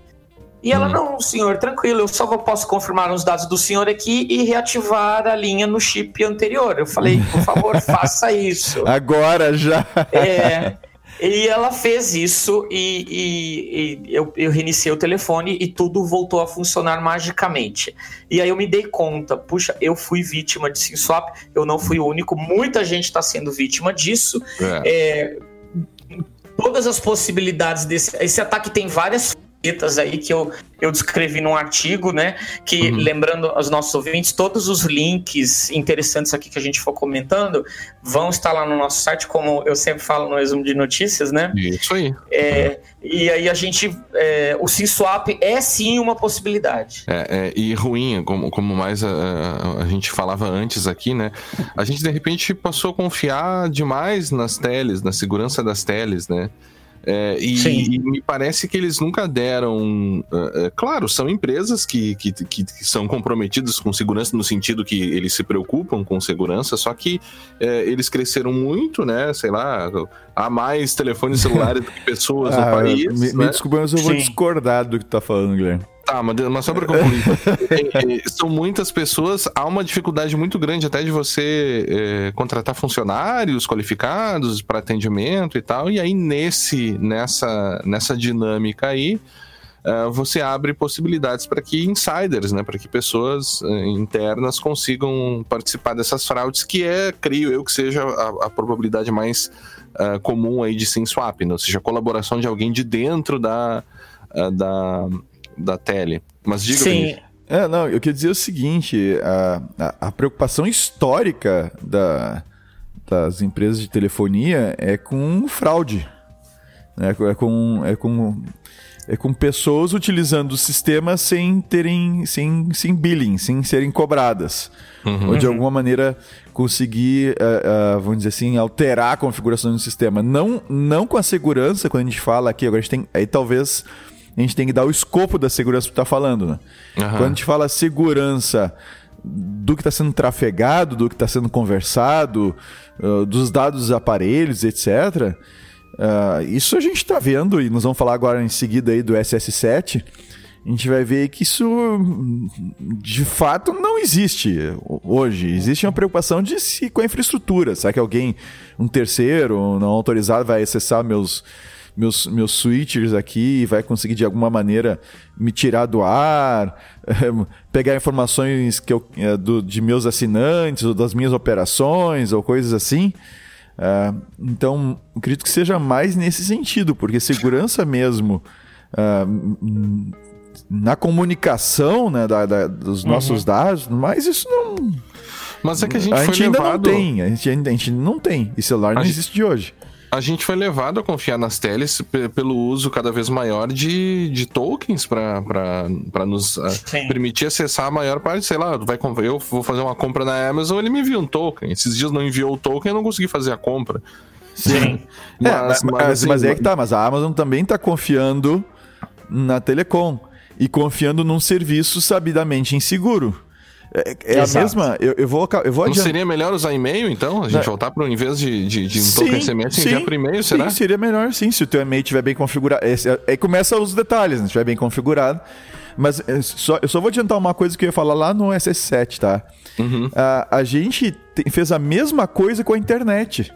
E ela, hum. não, senhor, tranquilo, eu só posso confirmar os dados do senhor aqui e reativar a linha no chip anterior. Eu falei, por favor, faça isso. Agora já. É. E ela fez isso e, e, e eu, eu, reiniciei o telefone e tudo voltou a funcionar magicamente. E aí eu me dei conta, puxa, eu fui vítima de SimSwap, eu não fui o único, muita gente está sendo vítima disso. É. É, todas as possibilidades desse. Esse ataque tem várias aí que eu, eu descrevi num artigo, né? Que, uhum. lembrando aos nossos ouvintes, todos os links interessantes aqui que a gente for comentando vão estar lá no nosso site, como eu sempre falo no resumo de notícias, né? Isso aí. É, e aí a gente. É, o SimSwap é sim uma possibilidade. É, é e ruim, como, como mais a, a, a, gente falava antes aqui, né? A gente de repente passou a confiar demais nas teles, na segurança das teles, né? É, e, e, me parece que eles nunca deram. É, é, claro, são empresas que, que, que, que, são comprometidas com segurança, no sentido que eles se preocupam com segurança, só que é, eles cresceram muito, né? Sei lá, há mais telefones celulares do que pessoas ah, no país. Me, né? me desculpa, mas eu vou Sim. discordar do que tu tá falando, Guilherme. Tá, mas, só para concluir. é, é, são muitas pessoas, há uma dificuldade muito grande até de você é, contratar funcionários qualificados para atendimento e tal. E aí, nesse, nessa, nessa dinâmica aí, uh, você abre possibilidades para que insiders, né, para que pessoas uh, internas consigam participar dessas fraudes, que é, creio eu, que seja a, a probabilidade mais uh, comum aí de sim swap, né? ou seja, a colaboração de alguém de dentro da, da, da tele. Mas diga Sim. É, não, eu queria dizer o seguinte: a, a, a preocupação histórica da, das empresas de telefonia é com fraude. Né? É, com, é, com, é com pessoas utilizando o sistema sem terem. sem, sem billing, sem serem cobradas. Uhum. Ou de alguma maneira conseguir, uh, uh, vamos dizer assim, alterar a configuração do sistema. Não, não com a segurança, quando a gente fala aqui, agora a gente tem. Aí talvez a gente tem que dar o escopo da segurança que tu tá falando, né? Uhum. Quando a gente fala segurança do que está sendo trafegado, do que está sendo conversado, uh, dos dados dos aparelhos, etc. Uh, isso a gente está vendo e nós vamos falar agora em seguida aí do SS7. A gente vai ver que isso de fato não existe hoje. Existe uma preocupação de se com a infraestrutura. Será que alguém, um terceiro, não autorizado, vai acessar meus meus, meus switchers aqui e vai conseguir de alguma maneira me tirar do ar, pegar informações que eu, é, do, de meus assinantes ou das minhas operações ou coisas assim. Uh, então, acredito que seja mais nesse sentido, porque segurança mesmo uh, na comunicação né, da, da, dos uhum. nossos dados, mas isso não. Mas é que a gente, a gente ainda levado... não tem, a gente, a gente não tem. E celular a não gente... existe de hoje a gente foi levado a confiar nas teles pelo uso cada vez maior de, de tokens para nos uh, permitir acessar a maior parte. Sei lá, vai, eu vou fazer uma compra na Amazon, ele me envia um token. Esses dias não enviou o token, eu não consegui fazer a compra. Sim. mas, é, mas, mas, assim, mas é que tá, mas a Amazon também está confiando na Telecom e confiando num serviço sabidamente inseguro. É, é a mesma. Eu, eu vou, eu vou Não seria melhor usar e-mail, então? A gente é. voltar para em vez de, de, de um sim, token SMS, sim, enviar por e-mail, será? Sim, seria melhor, sim, se o teu e-mail estiver bem configurado. Aí começa os detalhes, né? estiver bem configurado. Mas é, só, eu só vou adiantar uma coisa que eu ia falar lá no SS7, tá? Uhum. A, a gente fez a mesma coisa com a internet.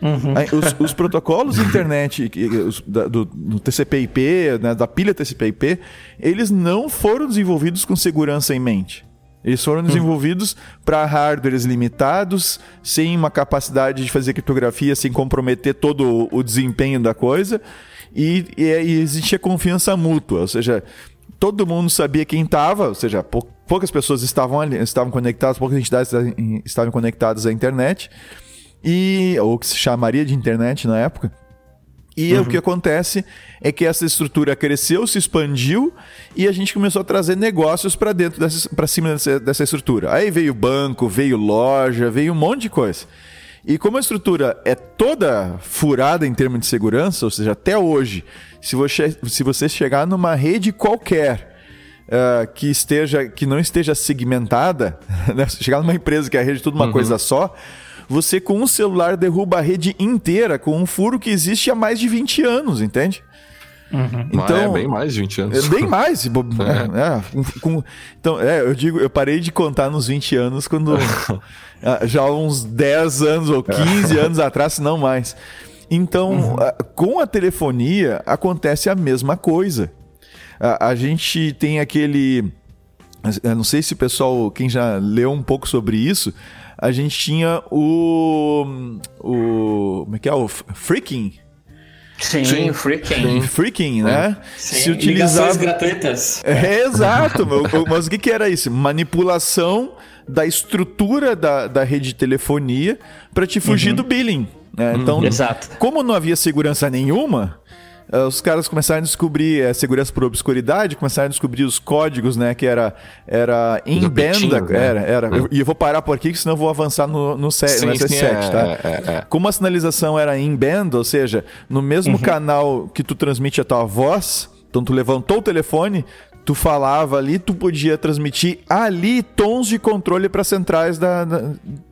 Uhum. Os, os, protocolos de internet os, da, do, do TCP/IP, né, da pilha TCP/IP, eles não foram desenvolvidos com segurança em mente. Eles foram hum. desenvolvidos para hardwares limitados, sem uma capacidade de fazer criptografia, sem comprometer todo o desempenho da coisa. E, e, e existia confiança mútua, ou seja, todo mundo sabia quem estava, ou seja, pou, poucas pessoas estavam ali, estavam conectadas, poucas entidades estavam conectadas à internet, e ou que se chamaria de internet na época. E uhum. o que acontece é que essa estrutura cresceu, se expandiu e a gente começou a trazer negócios para dentro para cima dessa, dessa, estrutura. Aí veio banco, veio loja, veio um monte de coisa. E como a estrutura é toda furada em termos de segurança, ou seja, até hoje, se você, se você chegar numa rede qualquer uh, que esteja que não esteja segmentada, né? se chegar numa empresa que é a rede é tudo uma uhum. coisa só, você com um celular derruba a rede inteira com um furo que existe há mais de 20 anos, entende? Uhum. Então, é bem mais de 20 anos. É bem mais. é. É, é, com, então, é, eu digo, eu parei de contar nos 20 anos quando. Ah, já uns 10 anos ou 15 anos atrás, se não mais. Então, uhum. com a telefonia, acontece a mesma coisa. A, a gente tem aquele. Eu não sei se o pessoal, quem já leu um pouco sobre isso, a gente tinha o. o como é que é? O Freaking. Sim, Sim. Freaking. Freaking, né? Sim. Se utilizava... gratuitas. É, exato. Mas o que, que era isso? Manipulação da estrutura da, da rede de telefonia para te fugir uhum. do billing. Né? Então, Exato. como não havia segurança nenhuma, os caras começaram a descobrir é, segurança por obscuridade, começaram a descobrir os códigos, né? Que era, era in band, né? era, era. Hum. E eu vou parar por aqui, senão eu vou avançar no, no, set, sim, no SS7, é, tá? É, é, é, Como a sinalização era in band, ou seja, no mesmo uhum. canal que tu transmite a tua voz, então tu levantou o telefone, tu falava ali, tu podia transmitir ali tons de controle para centrais da, da,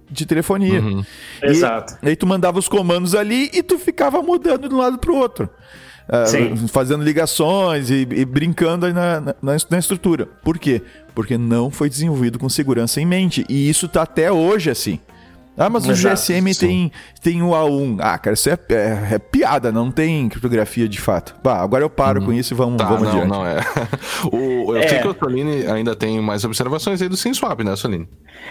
de telefonia. Uhum. E, Exato. E aí tu mandava os comandos ali e tu ficava mudando de um lado para o outro uh, fazendo ligações e, e brincando na, na, na, estrutura. Por quê? Porque não foi desenvolvido com segurança em mente. E isso está até hoje assim. Ah, mas Exato, o GSM tem, tem o A1. Ah, cara, isso é, é, é, piada, não tem criptografia de fato. Bah, agora eu paro uhum. com isso e vamos, tá, vamos não, adiante. Não, é. o, eu é. sei que o Soline ainda tem mais observações aí do SimSwap, né, Soline?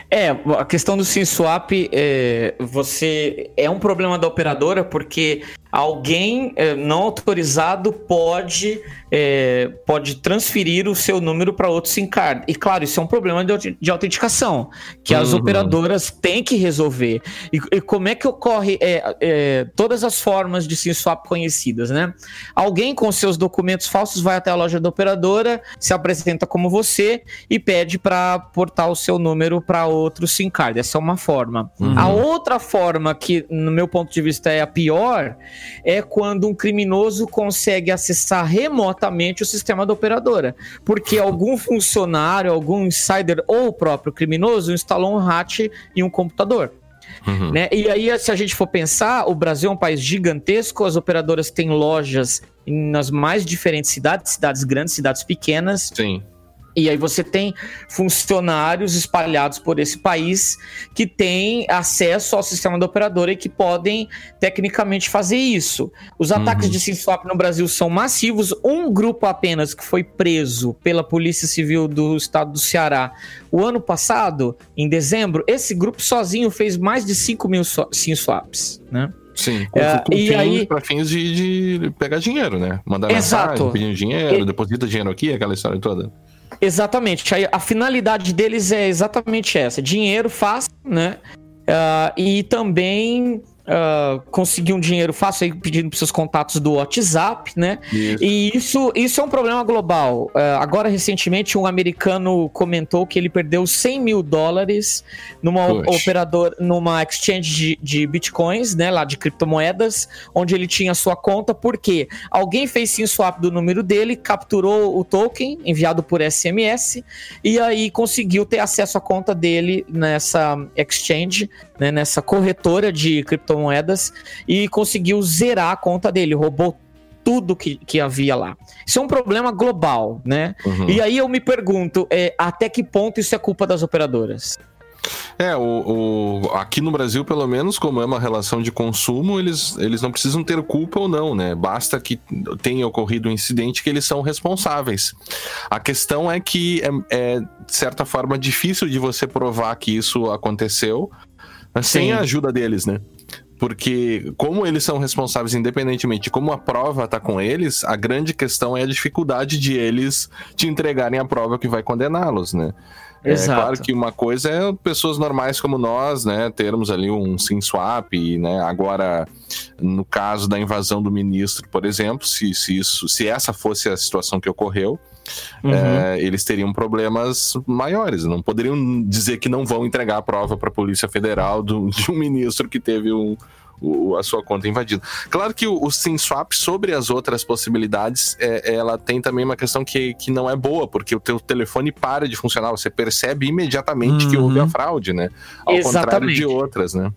É, a questão do SimSwap, é, você é um problema da operadora porque alguém é, não autorizado pode, é, pode transferir o seu número para outro SIM card. E claro, isso é um problema de, de autenticação que uhum. as operadoras têm que resolver. E, e como é que ocorre é, é todas as formas de SIM swap conhecidas, né? Alguém com seus documentos falsos vai até a loja da operadora, se apresenta como você e pede para portar o seu número para outro SIM card. Essa é uma forma. Uhum. A outra forma que, no meu ponto de vista, é a pior é quando um criminoso consegue acessar remotamente o sistema da operadora, porque algum funcionário, algum insider ou o próprio criminoso instalou um hat em um computador. Uhum. Né? E aí, se a gente for pensar, o Brasil é um país gigantesco, as operadoras têm lojas nas mais diferentes cidades, cidades grandes, cidades pequenas. Sim. E aí você tem funcionários espalhados por esse país que têm acesso ao sistema da operadora e que podem tecnicamente fazer isso. Os uhum. ataques de SimSwap no Brasil são massivos. Um grupo apenas que foi preso pela Polícia Civil do Estado do Ceará o ano passado, em dezembro, esse grupo sozinho fez mais de 5 mil SimSwaps, né? Sim, com, é, com e aí para fins de, de, pegar dinheiro, né? Mandar Exato. mensagem, pedindo dinheiro, e... deposita dinheiro aqui, aquela história toda. Exatamente. A, a finalidade deles é exatamente essa: dinheiro fácil, né? Uh, e também uh, conseguir um dinheiro fácil aí pedindo para seus contatos do WhatsApp, né? Isso. E isso, isso é um problema global. Uh, agora, recentemente, um americano comentou que ele perdeu 100 mil dólares numa operadora, numa exchange de, de, bitcoins, né? Lá de criptomoedas, onde ele tinha sua conta, porque alguém fez sim swap do número dele, capturou o token enviado por SMS e aí conseguiu ter acesso à conta dele nessa exchange, né? nessa corretora de criptomoedas criptomoedas e conseguiu zerar a conta dele, roubou tudo que, que havia lá. Isso é um problema global, né? Uhum. E aí eu me pergunto, é, até que ponto isso é culpa das operadoras? É, o, o, aqui no Brasil, pelo menos, como é uma relação de consumo, eles, eles não precisam ter culpa ou não, né? Basta que tenha ocorrido um incidente que eles são responsáveis. A questão é que é, é de certa forma, difícil de você provar que isso aconteceu sem a ajuda deles, né? Porque, como eles são responsáveis independentemente de como a prova está com eles, a grande questão é a dificuldade de eles te entregarem a prova que vai condená-los, né? É Exato. É claro que uma coisa é pessoas normais como nós, né, termos ali um sim swap, né? Agora, no caso da invasão do ministro, por exemplo, se, se isso, se essa fosse a situação que ocorreu, uhum. é, eles teriam problemas maiores. Não poderiam dizer que não vão entregar a prova para a Polícia Federal do, de um ministro que teve um, o, a sua conta invadida. Claro que o, o SimSwap, sobre as outras possibilidades, é, ela tem também uma questão que, que não é boa, porque o teu telefone para de funcionar, você percebe imediatamente uhum. que houve a uhum. fraude, né? Ao Exatamente. contrário de outras, né?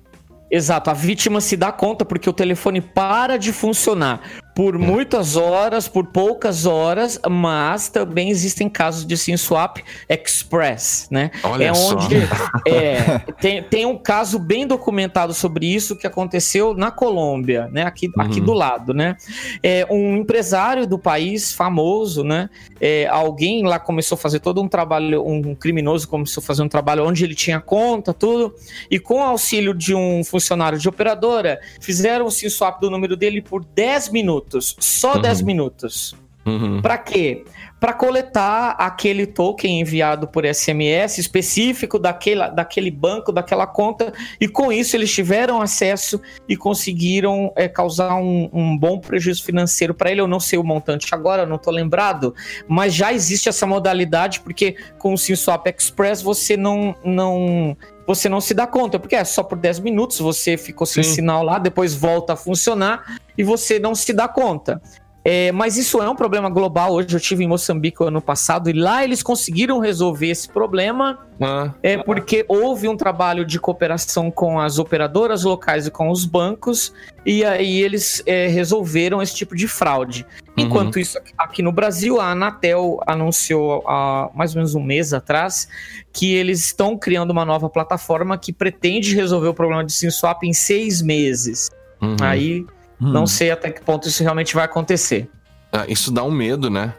Exato, a vítima se dá conta porque o telefone para de funcionar por é. muitas horas, por poucas horas, mas também existem casos de SIM swap express, né? Olha é só. onde é, tem, tem um caso bem documentado sobre isso que aconteceu na Colômbia, né? Aqui, uhum. aqui do lado, né? É, um empresário do país famoso, né? É, alguém lá começou a fazer todo um trabalho, um criminoso começou a fazer um trabalho onde ele tinha conta, tudo, e com o auxílio de um funcionário de operadora, fizeram o SIM swap do número dele por 10 minutos minutos, só uhum. 10 minutos. Uhum. Para quê? Para coletar aquele token enviado por SMS específico daquele, daquele banco, daquela conta, e com isso eles tiveram acesso e conseguiram é, causar um, um, bom prejuízo financeiro para ele. Eu não sei o montante agora, não estou lembrado, mas já existe essa modalidade, porque com o SimSwap Express você não, não você não se dá conta, porque é só por 10 minutos, você ficou sem Sim. sinal lá, depois volta a funcionar e você não se dá conta. É, mas isso é um problema global. Hoje eu tive em Moçambique ano passado e lá eles conseguiram resolver esse problema. Ah. É porque houve um trabalho de cooperação com as operadoras locais e com os bancos, e aí eles é, resolveram esse tipo de fraude. Uhum. Enquanto isso, aqui no Brasil, a Anatel anunciou há mais ou menos um mês atrás que eles estão criando uma nova plataforma que pretende resolver o problema de SimSwap em seis meses. Uhum. Aí Hum. Não sei até que ponto isso realmente vai acontecer. Ah, isso dá um medo, né?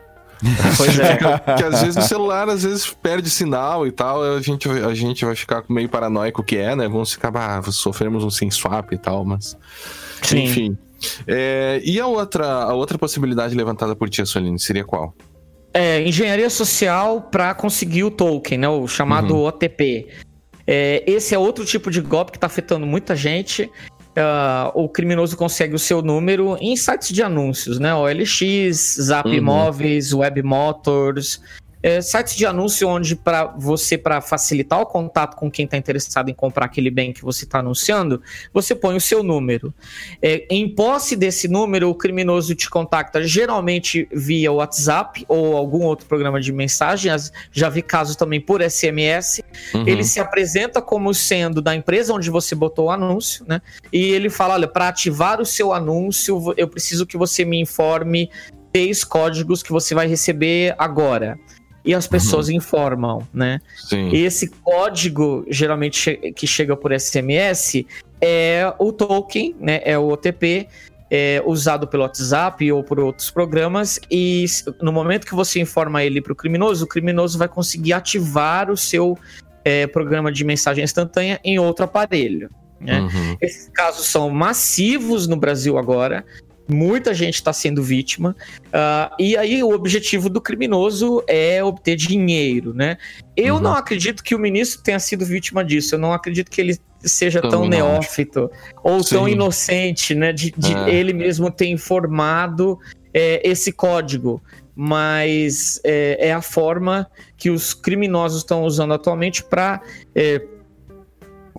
Pois é. Porque às vezes o celular às vezes perde sinal e tal, a gente, a gente vai ficar meio paranoico que é, né? Vamos ficar, ah, sofremos um sem swap e tal, mas. Sim. Enfim. É, e a outra, a outra possibilidade levantada por Tia Soline seria qual? É, engenharia social para conseguir o token, né? O chamado uhum. OTP. É, esse é outro tipo de golpe que está afetando muita gente uh, o criminoso consegue o seu número em sites de anúncios, né? OLX, Zap uhum. Imóveis, Web Motors, é, sites de anúncio onde para você, para facilitar o contato com quem está interessado em comprar aquele bem que você está anunciando, você põe o seu número. É, em posse desse número, o criminoso te contacta geralmente via WhatsApp ou algum outro programa de mensagens. Já vi casos também por SMS. Uhum. Ele se apresenta como sendo da empresa onde você botou o anúncio, né? E ele fala: olha, para ativar o seu anúncio, eu preciso que você me informe três códigos que você vai receber agora e as pessoas uhum. informam, né? Sim. E esse código, geralmente che que chega por SMS, é o token, né? É o OTP. É, usado pelo WhatsApp ou por outros programas, e no momento que você informa ele para o criminoso, o criminoso vai conseguir ativar o seu é, programa de mensagem instantânea em outro aparelho. Né? Uhum. Esses casos são massivos no Brasil agora muita gente está sendo vítima. Uh, e aí o objetivo do criminoso é obter dinheiro, né? Eu uhum. não acredito que o ministro tenha sido vítima disso. Eu não acredito que ele seja tão neófito ou Sim. tão inocente, né? De, de é. ele mesmo ter informado é, esse código. Mas é, é, a forma que os criminosos estão usando atualmente para é,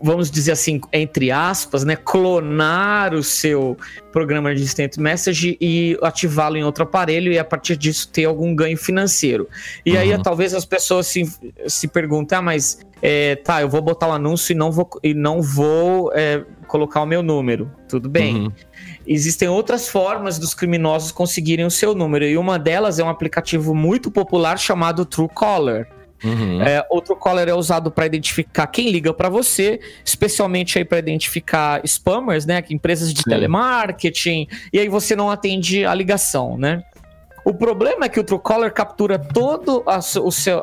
vamos dizer assim, entre aspas, né, clonar o seu programa de instant message e ativá-lo em outro aparelho e a partir disso ter algum ganho financeiro. E uhum. aí talvez as pessoas se, se perguntem, ah, mas é, tá, eu vou botar o um anúncio e não vou, e não vou é, colocar o meu número. Tudo bem. Uhum. Existem outras formas dos criminosos conseguirem o seu número, e uma delas é um aplicativo muito popular chamado Truecaller. Uhum. É, outro caller é usado para identificar quem liga para você, especialmente aí para identificar spammers, né? Empresas de Sim. telemarketing, e aí você não atende a ligação, né? O problema é que o Truecaller captura toda a,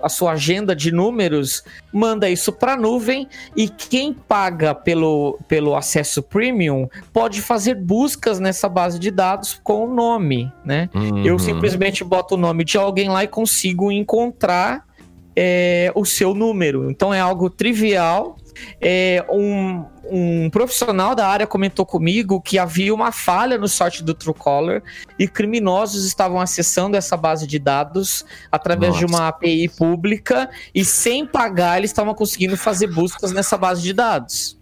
a, sua agenda de números, manda isso para a nuvem e quem paga pelo, pelo acesso premium pode fazer buscas nessa base de dados com o nome, né? Uhum. Eu simplesmente boto o nome de alguém lá e consigo encontrar é, o seu número. Então é algo trivial. É, um, um profissional da área comentou comigo que havia uma falha no sorte do Truecaller e criminosos estavam acessando essa base de dados através Nossa. de uma API pública e sem pagar eles estavam conseguindo fazer buscas nessa base de dados.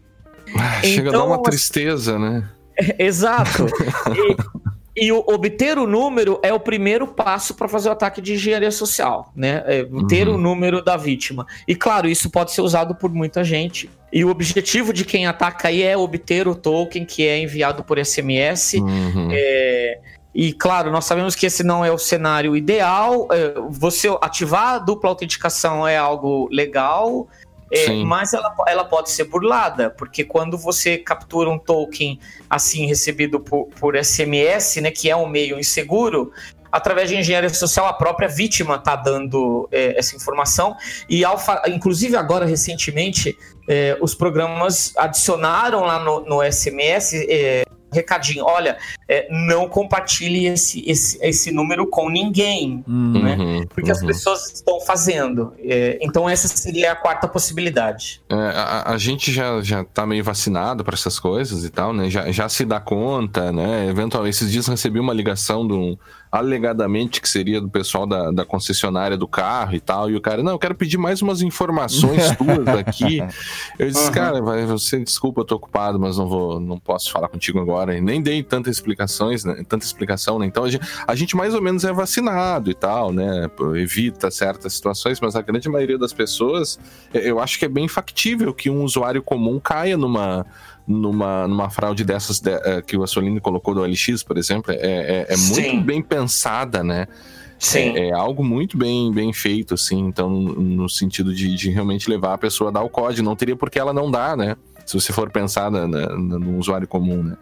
Ah, chega então, a dar uma então, tristeza, né? exato. E, o, obter o número é o primeiro passo para fazer o ataque de engenharia social, né? É ter uhum. o número da vítima. E claro, isso pode ser usado por muita gente. E o objetivo de quem ataca aí é obter o token que é enviado por SMS. Uhum. É... E claro, nós sabemos que esse não é o cenário ideal. É, você ativar a dupla autenticação é algo legal. É, mas ela, ela pode ser burlada, porque quando você captura um token assim recebido por, por SMS, né, que é um meio inseguro, através de engenharia social, a própria vítima está dando é, essa informação. E, alfa, inclusive, agora, recentemente, é, os programas adicionaram lá no, no SMS recadinho, olha, é, não compartilhe esse, esse, esse número com ninguém, uhum, né? Porque uhum. as pessoas estão fazendo. É, então essa seria a quarta possibilidade. É, a, a, gente já, já tá meio vacinado para essas coisas e tal, né? Já, já se dá conta, né? Eventualmente, esses dias recebi uma ligação de um alegadamente que seria do pessoal da, da concessionária do carro e tal, e o cara, não, eu quero pedir mais umas informações tuas aqui. Eu disse, uhum. cara, vai, você desculpa, eu tô ocupado, mas não vou, não posso falar contigo agora. E nem dei tantas explicações, né, tanta explicação, né? Então a gente, a gente mais ou menos é vacinado e tal, né? Evita certas situações, mas a grande maioria das pessoas, eu acho que é bem factível que um usuário comum caia numa numa, numa fraude dessas de, uh, que o Assolini colocou do OLX, por exemplo, é, é, é muito bem pensada, né? Sim. É, é, algo muito bem, bem feito, assim, então, no sentido de, de realmente levar a pessoa a dar o código. Não teria por que ela não dar, né? Se você for pensar na, na, no usuário comum, né?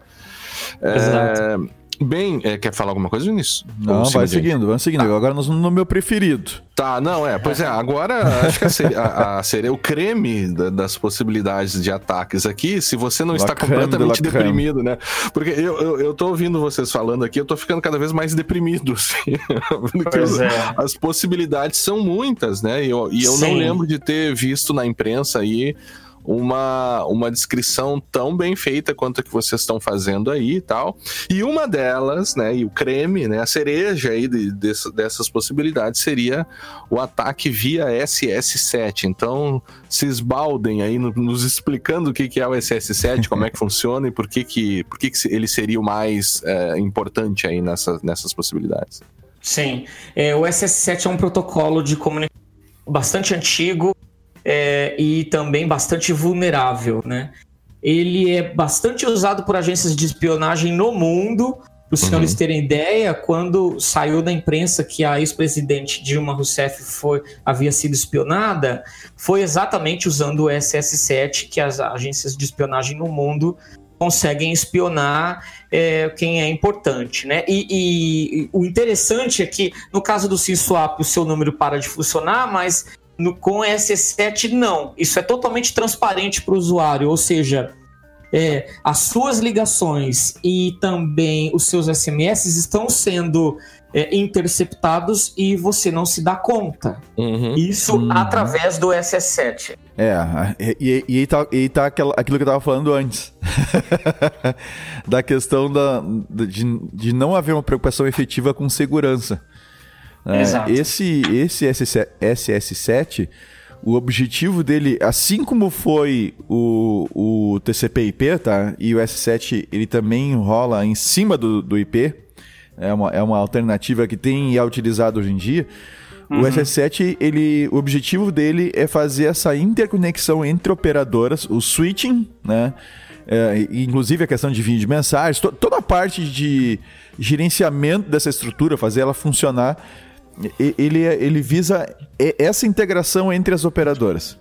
Exato. É, Bem, é, quer falar alguma coisa nisso? Não, vai seguindo, vamos seguindo. Tá. Agora nós no meu preferido. Tá, não, é. Pois é, agora acho que a, a, seria o creme da, das possibilidades de ataques aqui, se você não la está completamente deprimido, né? Porque eu, eu, eu tô ouvindo vocês falando aqui, eu tô ficando cada vez mais deprimido, assim. Pois é. As possibilidades são muitas, né? E eu, e eu não lembro de ter visto na imprensa aí uma, uma descrição tão bem feita quanto a que vocês estão fazendo aí e tal. E uma delas, né, e o creme, né, a cereja aí de, de, dessas possibilidades seria o ataque via SS7. Então, se esbaldem aí no, nos explicando o que, que é o SS7, como é que funciona e por que, que, por que, que ele seria o mais é, importante aí nessa, nessas possibilidades. Sim, é, o SS7 é um protocolo de comunicação bastante antigo, é, e também bastante vulnerável, né? Ele é bastante usado por agências de espionagem no mundo. Para os uhum. senhores terem ideia, quando saiu da imprensa que a ex-presidente Dilma Rousseff foi, havia sido espionada, foi exatamente usando o SS-7 que as agências de espionagem no mundo conseguem espionar é, quem é importante, né? E, e, o interessante é que no caso do SysSwap o seu número para de funcionar, mas no, com SS7, não. Isso é totalmente transparente para o usuário, ou seja, é, as suas ligações e também os seus SMS estão sendo é, interceptados e você não se dá conta. Uhum. Isso uhum. através do SS7. É, e, e, e, tá, e tá aquilo que eu estava falando antes. da questão da, de, de não haver uma preocupação efetiva com segurança. É, esse, esse SS7, o objetivo dele, assim como foi o, o TCP/IP, tá? E o S7 ele também rola em cima do, do IP. É uma, é uma alternativa que tem e é utilizado hoje em dia. Uhum. O SS7, ele, o objetivo dele é fazer essa interconexão entre operadoras, o switching, né? É, inclusive a questão de vídeo de mensagens, to, toda a parte de gerenciamento dessa estrutura, fazer ela funcionar ele, ele visa essa integração entre as operadoras.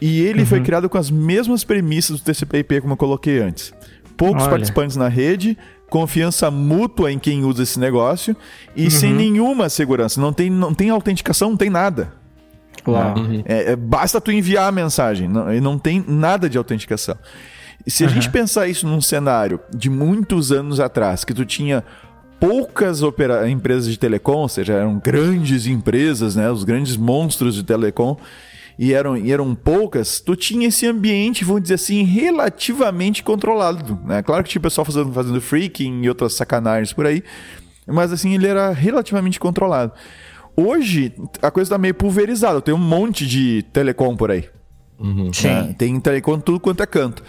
E ele uhum. foi criado com as mesmas premissas do TCP/IP como eu coloquei antes. Poucos Olha. participantes na rede, confiança mútua em quem usa esse negócio e uhum. sem nenhuma segurança. Não tem, não tem autenticação, não tem nada. Claro. Uhum. É, é, basta tu enviar a mensagem, não, e não tem nada de autenticação. E se a gente pensar isso num cenário de muitos anos atrás, que tu tinha poucas empresas de telecom, ou seja, eram grandes empresas, né, os grandes monstros de telecom, e eram, e eram poucas, tu tinha esse ambiente, vamos dizer assim, relativamente controlado. Né? Claro que tinha pessoal fazendo, fazendo freaking e outras sacanagens por aí, mas assim, ele era relativamente controlado. Hoje, a coisa está meio pulverizada, tem um monte de telecom por aí. Uhum. Né? Tem telecom tudo quanto é canto.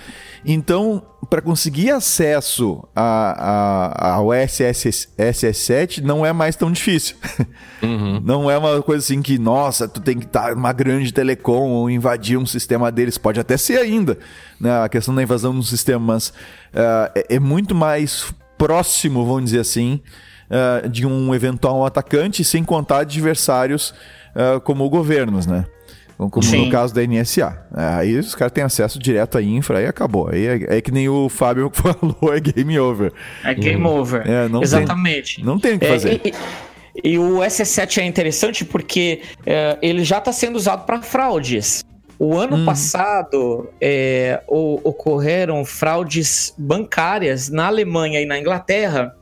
Então, para conseguir acesso a, a, ao SS, SS7 não é mais tão difícil. Uhum. Não é uma coisa assim que, nossa, tu tem que estar tá numa grande telecom ou invadir um sistema deles. Pode até ser ainda, né? A questão da invasão no sistema, mas uh, é, é, muito mais próximo, vamos dizer assim, uh, de um eventual atacante, sem contar adversários uh, como governos, né? Como Sim. no caso da NSA. Aí os caras têm acesso direto à infra e acabou. Aí é, é, que nem o Fábio falou, é game over. É game uhum. over. É, não Exatamente. Tem, não tem o que é, fazer. E, e, e, o SS7 é interessante porque é, ele já está sendo usado para fraudes. O ano hum. passado é, o, ocorreram fraudes bancárias na Alemanha e na Inglaterra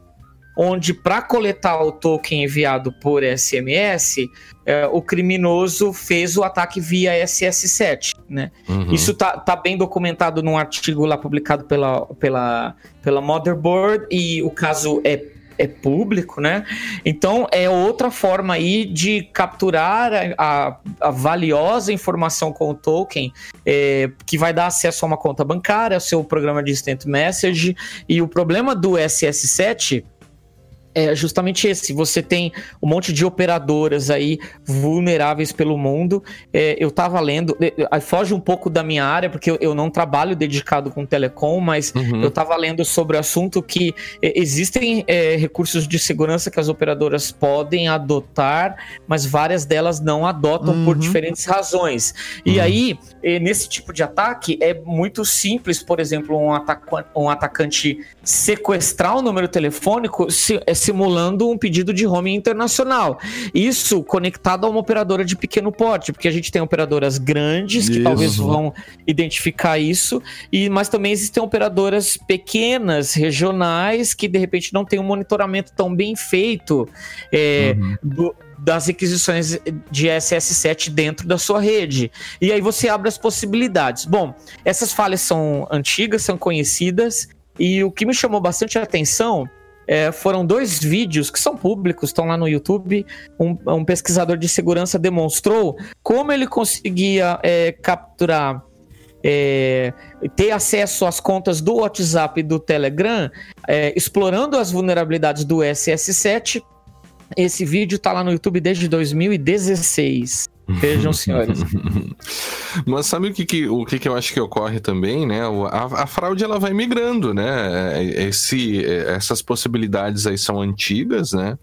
onde para coletar o token enviado por SMS, é, o criminoso fez o ataque via SS7, né? Uhum. Isso tá, tá bem documentado num artigo lá publicado pela, pela, pela Motherboard e o caso é é público, né? Então é outra forma aí de capturar a, a valiosa informação com o token, é, que vai dar acesso a uma conta bancária, ao seu programa de instant message. E o problema do SS7 é justamente esse. Você tem um monte de operadoras aí vulneráveis pelo mundo. É, eu estava lendo, é, foge um pouco da minha área, porque eu, eu não trabalho dedicado com telecom, mas uhum. eu estava lendo sobre o assunto que é, existem é, recursos de segurança que as operadoras podem adotar, mas várias delas não adotam uhum. por diferentes razões. E uhum. aí, é, nesse tipo de ataque, é muito simples, por exemplo, um, ataca um atacante sequestrar o número telefônico. Se, simulando um pedido de roaming internacional. Isso conectado a uma operadora de pequeno porte, porque a gente tem operadoras grandes que isso. talvez vão identificar isso, e mas também existem operadoras pequenas, regionais, que de repente não tem um monitoramento tão bem feito é, uhum. do, das requisições de SS7 dentro da sua rede. E aí você abre as possibilidades. Bom, essas falhas são antigas, são conhecidas, e o que me chamou bastante a atenção é, foram dois vídeos que são públicos, estão lá no YouTube. Um, um, pesquisador de segurança demonstrou como ele conseguia é, capturar. É, ter acesso às contas do WhatsApp e do Telegram, é, explorando as vulnerabilidades do SS7. Esse vídeo está lá no YouTube desde 2016. Vejam, senhores. Mas sabe o que, que o que, que, eu acho que ocorre também, né? A, a, fraude ela vai migrando, né? Esse, essas possibilidades aí são antigas, né?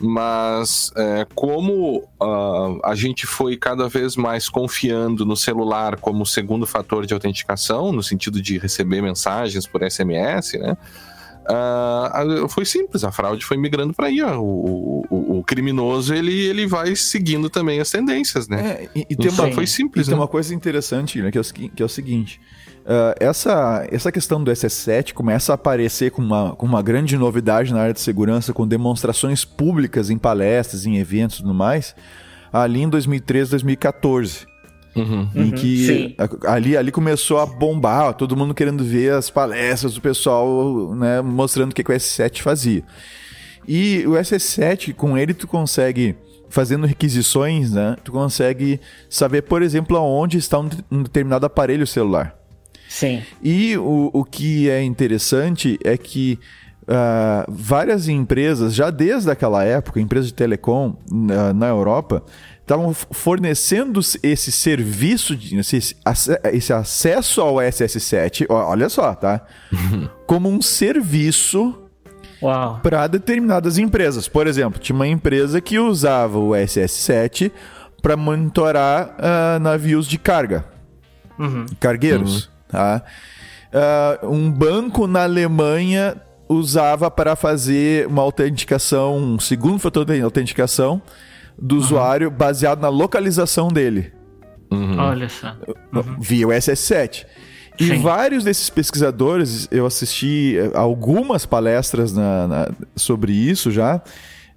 Mas é, como uh, a gente foi cada vez mais confiando no celular como segundo fator de autenticação, no sentido de receber mensagens por SMS, né? Uh, foi simples, a fraude foi migrando para aí. Ó. O, o, o, criminoso ele, ele vai seguindo também as tendências, né? É, e, e tem uma, foi simples. E né? tem uma coisa interessante, né, que, é o, que é o seguinte: uh, essa, essa questão do SS7 começa a aparecer com uma, com uma grande novidade na área de segurança, com demonstrações públicas em palestras, em eventos e tudo mais, ali em 2013, 2014. Uhum. Em uhum, que ali, ali começou a bombar, todo mundo querendo ver as palestras do pessoal, né, mostrando o que, que o S7 fazia. E o S7, com ele, tu consegue, fazendo requisições, né, tu consegue saber, por exemplo, aonde está um, um determinado aparelho celular. Sim. E o, o que é interessante é que uh, várias empresas, já desde aquela época, empresas de telecom uh, na Europa, estavam fornecendo esse serviço, de, esse, esse acesso ao SS7, olha só, tá? Como um serviço para determinadas empresas. Por exemplo, tinha uma empresa que usava o SS7 para monitorar uh, navios de carga, uhum. cargueiros, uhum. tá? Uh, um banco na Alemanha usava para fazer uma autenticação, um segundo fator de autenticação do uhum. usuário baseado na localização dele. Uhum. Olha só. Uhum. Via o SS7. E Sim. vários desses pesquisadores, eu assisti eh, algumas palestras na, na, sobre isso já.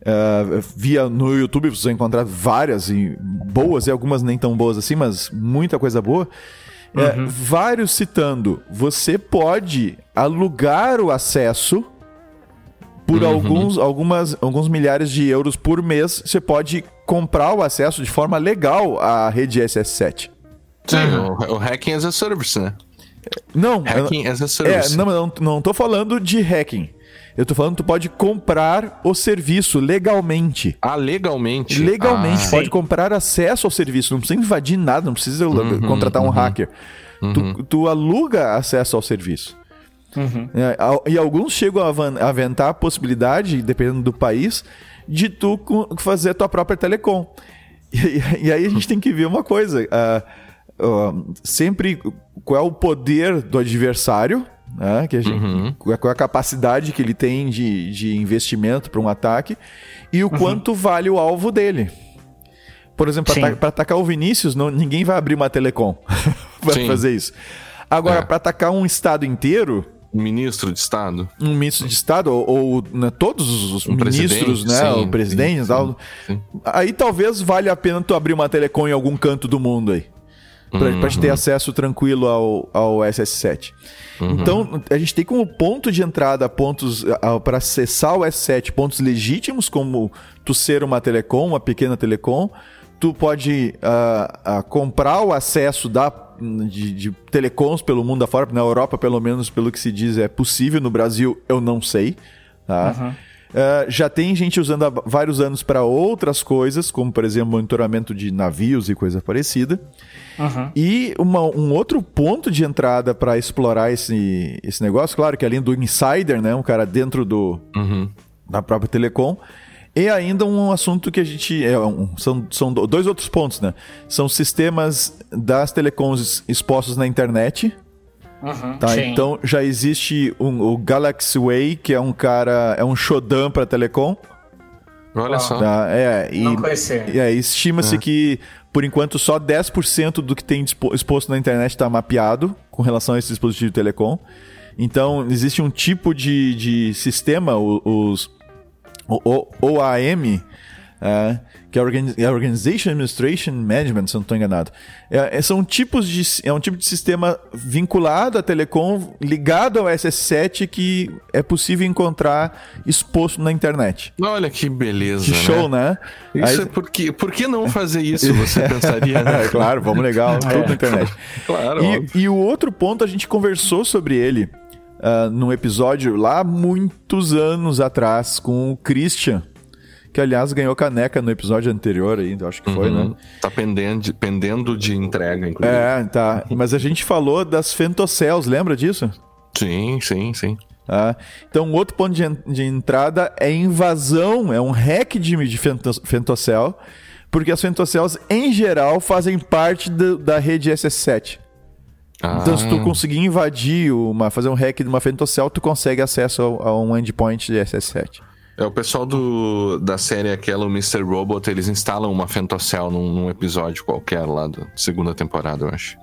Uh, via no YouTube, você vai encontrar várias e boas, e algumas nem tão boas assim, mas muita coisa boa. Eh, uhum. vários citando: você pode alugar o acesso por uhum. alguns, algumas, alguns milhares de euros por mês, você pode comprar o acesso de forma legal à rede SS7. Sim, uhum. o, o hacking as a service, né? Não, hacking as a service. É, não, não, não tô falando de hacking. Eu tô falando que tu pode comprar o serviço legalmente. Ah, legalmente? Legalmente. Ah, pode sim. comprar acesso ao serviço. Não precisa invadir nada, não precisa uhum, contratar um uhum. hacker. Tu, uhum. tu aluga acesso ao serviço. Uhum. É, e alguns chegam a aventar a possibilidade, dependendo do país, de tu fazer a tua própria telecom. E, e aí a gente tem que ver uma coisa. Uh, uh, sempre qual é o poder do adversário, né? que a gente, uhum. qual é a capacidade que ele tem de, de investimento para um ataque e o uhum. quanto vale o alvo dele. Por exemplo, para atacar o Vinícius, não, ninguém vai abrir uma telecom para fazer isso. Agora, é. para atacar um estado inteiro, ministro de Estado? Um ministro de Estado, ou, ou né, todos os um ministros, né? Sim, o presidente e tal. Sim. Aí talvez valha a pena tu abrir uma telecom em algum canto do mundo aí. para uhum. ter acesso tranquilo ao, ao SS7. Uhum. Então, a gente tem como ponto de entrada pontos para acessar o S7, pontos legítimos, como tu ser uma telecom, uma pequena telecom. Tu pode uh, uh, comprar o acesso da, de, de telecoms pelo mundo afora. Na Europa, pelo menos, pelo que se diz, é possível. No Brasil, eu não sei. Tá? Uhum. Uh, já tem gente usando há vários anos para outras coisas, como por exemplo monitoramento de navios e coisa parecida. Uhum. E uma, um outro ponto de entrada para explorar esse, esse negócio, claro que além do insider, né, um cara dentro do uhum. da própria telecom, e ainda um assunto que a gente. É, um, são, são dois outros pontos, né? São sistemas das telecoms expostos na internet Uhum, tá? Então já existe um, o Galaxy Way, que é um cara, é um Shodan para telecom. Olha só. Tá? É, e, Não conhecer. É, estima-se é. que, por enquanto, só 10% do que tem exposto na internet está mapeado com relação a esse dispositivo de telecom. Então, existe um tipo de, de sistema, os, o, OAM, é, que é, é Organization Administration Management, se eu não estou enganado. É, é, são tipos de, é um tipo de sistema vinculado à telecom, ligado ao SS7, que é possível encontrar exposto na internet. Olha que beleza. Que show, né? né? Isso Aí... é porque, por que não fazer isso, você pensaria? Né? claro, vamos legal, tudo na internet. claro. E, e, o outro ponto, a gente conversou sobre ele uh, num episódio lá muitos anos atrás com o Christian que aliás ganhou caneca no episódio anterior ainda, acho que foi, uhum. né? Tá pendendo, pendendo de entrega, inclusive. É, tá. Mas a gente falou das fentocels, lembra disso? Sim, sim, sim. Ah, então, outro ponto de, de, entrada é invasão, é um hack de, de fentocel, porque as fentocels, em geral, fazem parte do, da rede SS7. Ah. Então, se tu conseguir invadir uma, fazer um hack de uma fentocel, tu consegue acesso a, a um endpoint de SS7. É o pessoal do, da série aquela, o Mr. Robot, eles instalam uma Fentocell num, num episódio qualquer lá da segunda temporada, eu acho.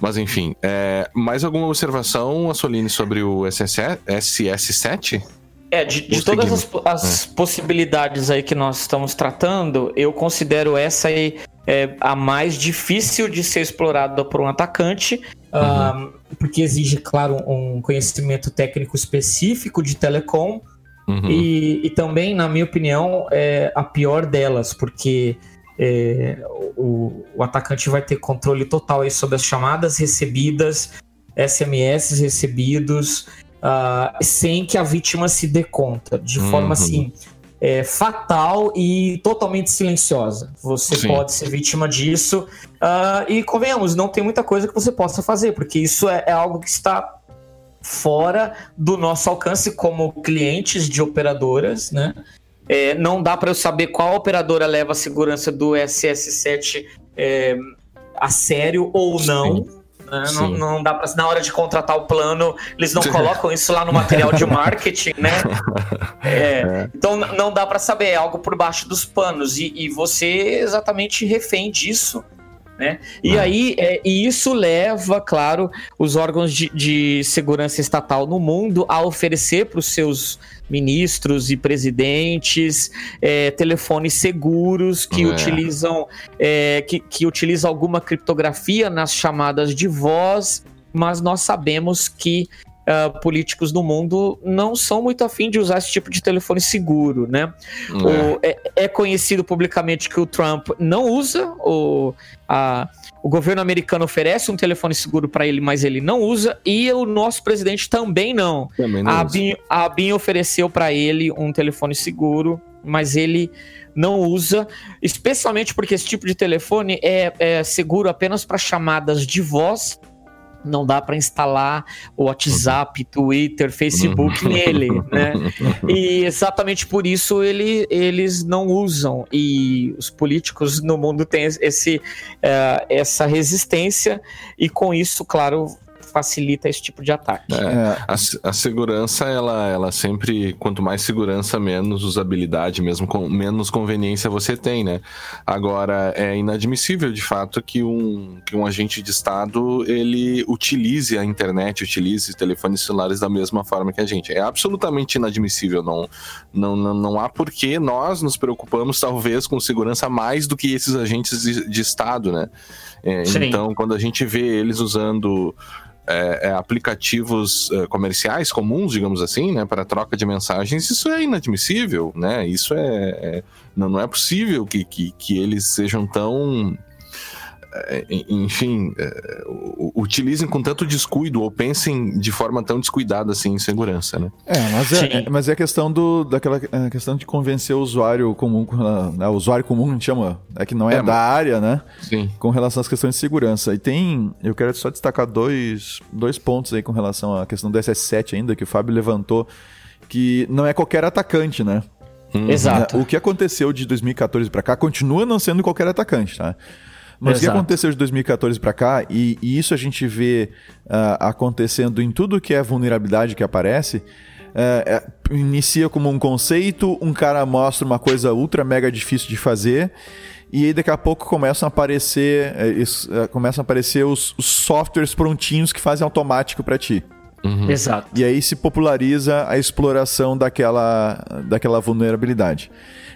Mas enfim, é, mais alguma observação, Assolini, sobre o SS7? É, de, de todas as, as é. possibilidades aí que nós estamos tratando, eu considero essa aí é, a mais difícil de ser explorada por um atacante, uhum. uh, porque exige, claro, um conhecimento técnico específico de telecom, Uhum. E, e, também, na minha opinião, é a pior delas, porque é, o, o, atacante vai ter controle total aí sobre as chamadas recebidas, SMS recebidos, uh, sem que a vítima se dê conta, de uhum. forma assim. É, fatal e totalmente silenciosa. Você Sim. pode ser vítima disso. Uh, e convenhamos, não tem muita coisa que você possa fazer, porque isso é, é algo que está fora do nosso alcance como clientes de operadoras, né? É, não dá para eu saber qual operadora leva a segurança do SS7 é, a sério ou não. Né? Não, não, dá para na hora de contratar o plano, eles não colocam isso lá no material de marketing, né? É, é. Então não dá para saber, é algo por baixo dos panos e, e você exatamente refém disso né? E ah. aí, é, e isso leva, claro, os órgãos de, de segurança estatal no mundo a oferecer para os seus ministros e presidentes é, telefones seguros que é. utilizam é, que, que utilizam alguma criptografia nas chamadas de voz, mas nós sabemos que uh, políticos do mundo não são muito afim de usar esse tipo de telefone seguro, né? É. O, é, é, conhecido publicamente que o Trump não usa, o, a, o governo americano oferece um telefone seguro para ele, mas ele não usa, e o nosso presidente também não. Também não a, BIM, a ofereceu para ele um telefone seguro, mas ele não usa, especialmente porque esse tipo de telefone é, é seguro apenas para chamadas de voz não dá para instalar o WhatsApp, Twitter, Facebook uhum. nele, né? E exatamente por isso ele, eles não usam. E os políticos no mundo têm esse, uh, essa resistência, e com isso, claro, facilita esse tipo de ataque. É, é. A, a, segurança, ela, ela sempre, quanto mais segurança, menos usabilidade, mesmo com menos conveniência você tem, né? Agora, é inadmissível, de fato, que um, que um agente de Estado, ele utilize a internet, utilize telefones celulares da mesma forma que a gente. É absolutamente inadmissível, não, não, não, não há por que nós nos preocupamos, talvez, com segurança mais do que esses agentes de, de Estado, né? É, então, quando a gente vê eles usando é, é, aplicativos é, comerciais comuns, digamos assim, né, para troca de mensagens, isso é inadmissível, né? Isso é, é não, não é possível que, que, que eles sejam tão enfim, é, utilizem com tanto descuido ou pensem de forma tão descuidada assim em segurança, né? É, mas é, é mas é a questão do, daquela a questão de convencer o usuário comum, né, o usuário comum a gente chama, é que não é, é da área, né? Sim. Com relação às questões de segurança. E tem, eu quero só destacar dois, dois pontos aí com relação à questão do SS7 ainda, que o Fábio levantou, que não é qualquer atacante, né? Hum. Exato. O que aconteceu de 2014 para cá continua não sendo qualquer atacante, tá? Mas Exato. o que aconteceu de 2014 para cá, e, e, isso a gente vê uh, acontecendo em tudo que é vulnerabilidade que aparece, uh, é, inicia como um conceito, um cara mostra uma coisa ultra mega difícil de fazer, e aí daqui a pouco começam a aparecer, uh, começam a aparecer os, os, softwares prontinhos que fazem automático para ti. Uhum. Exato. E aí se populariza a exploração daquela, daquela vulnerabilidade.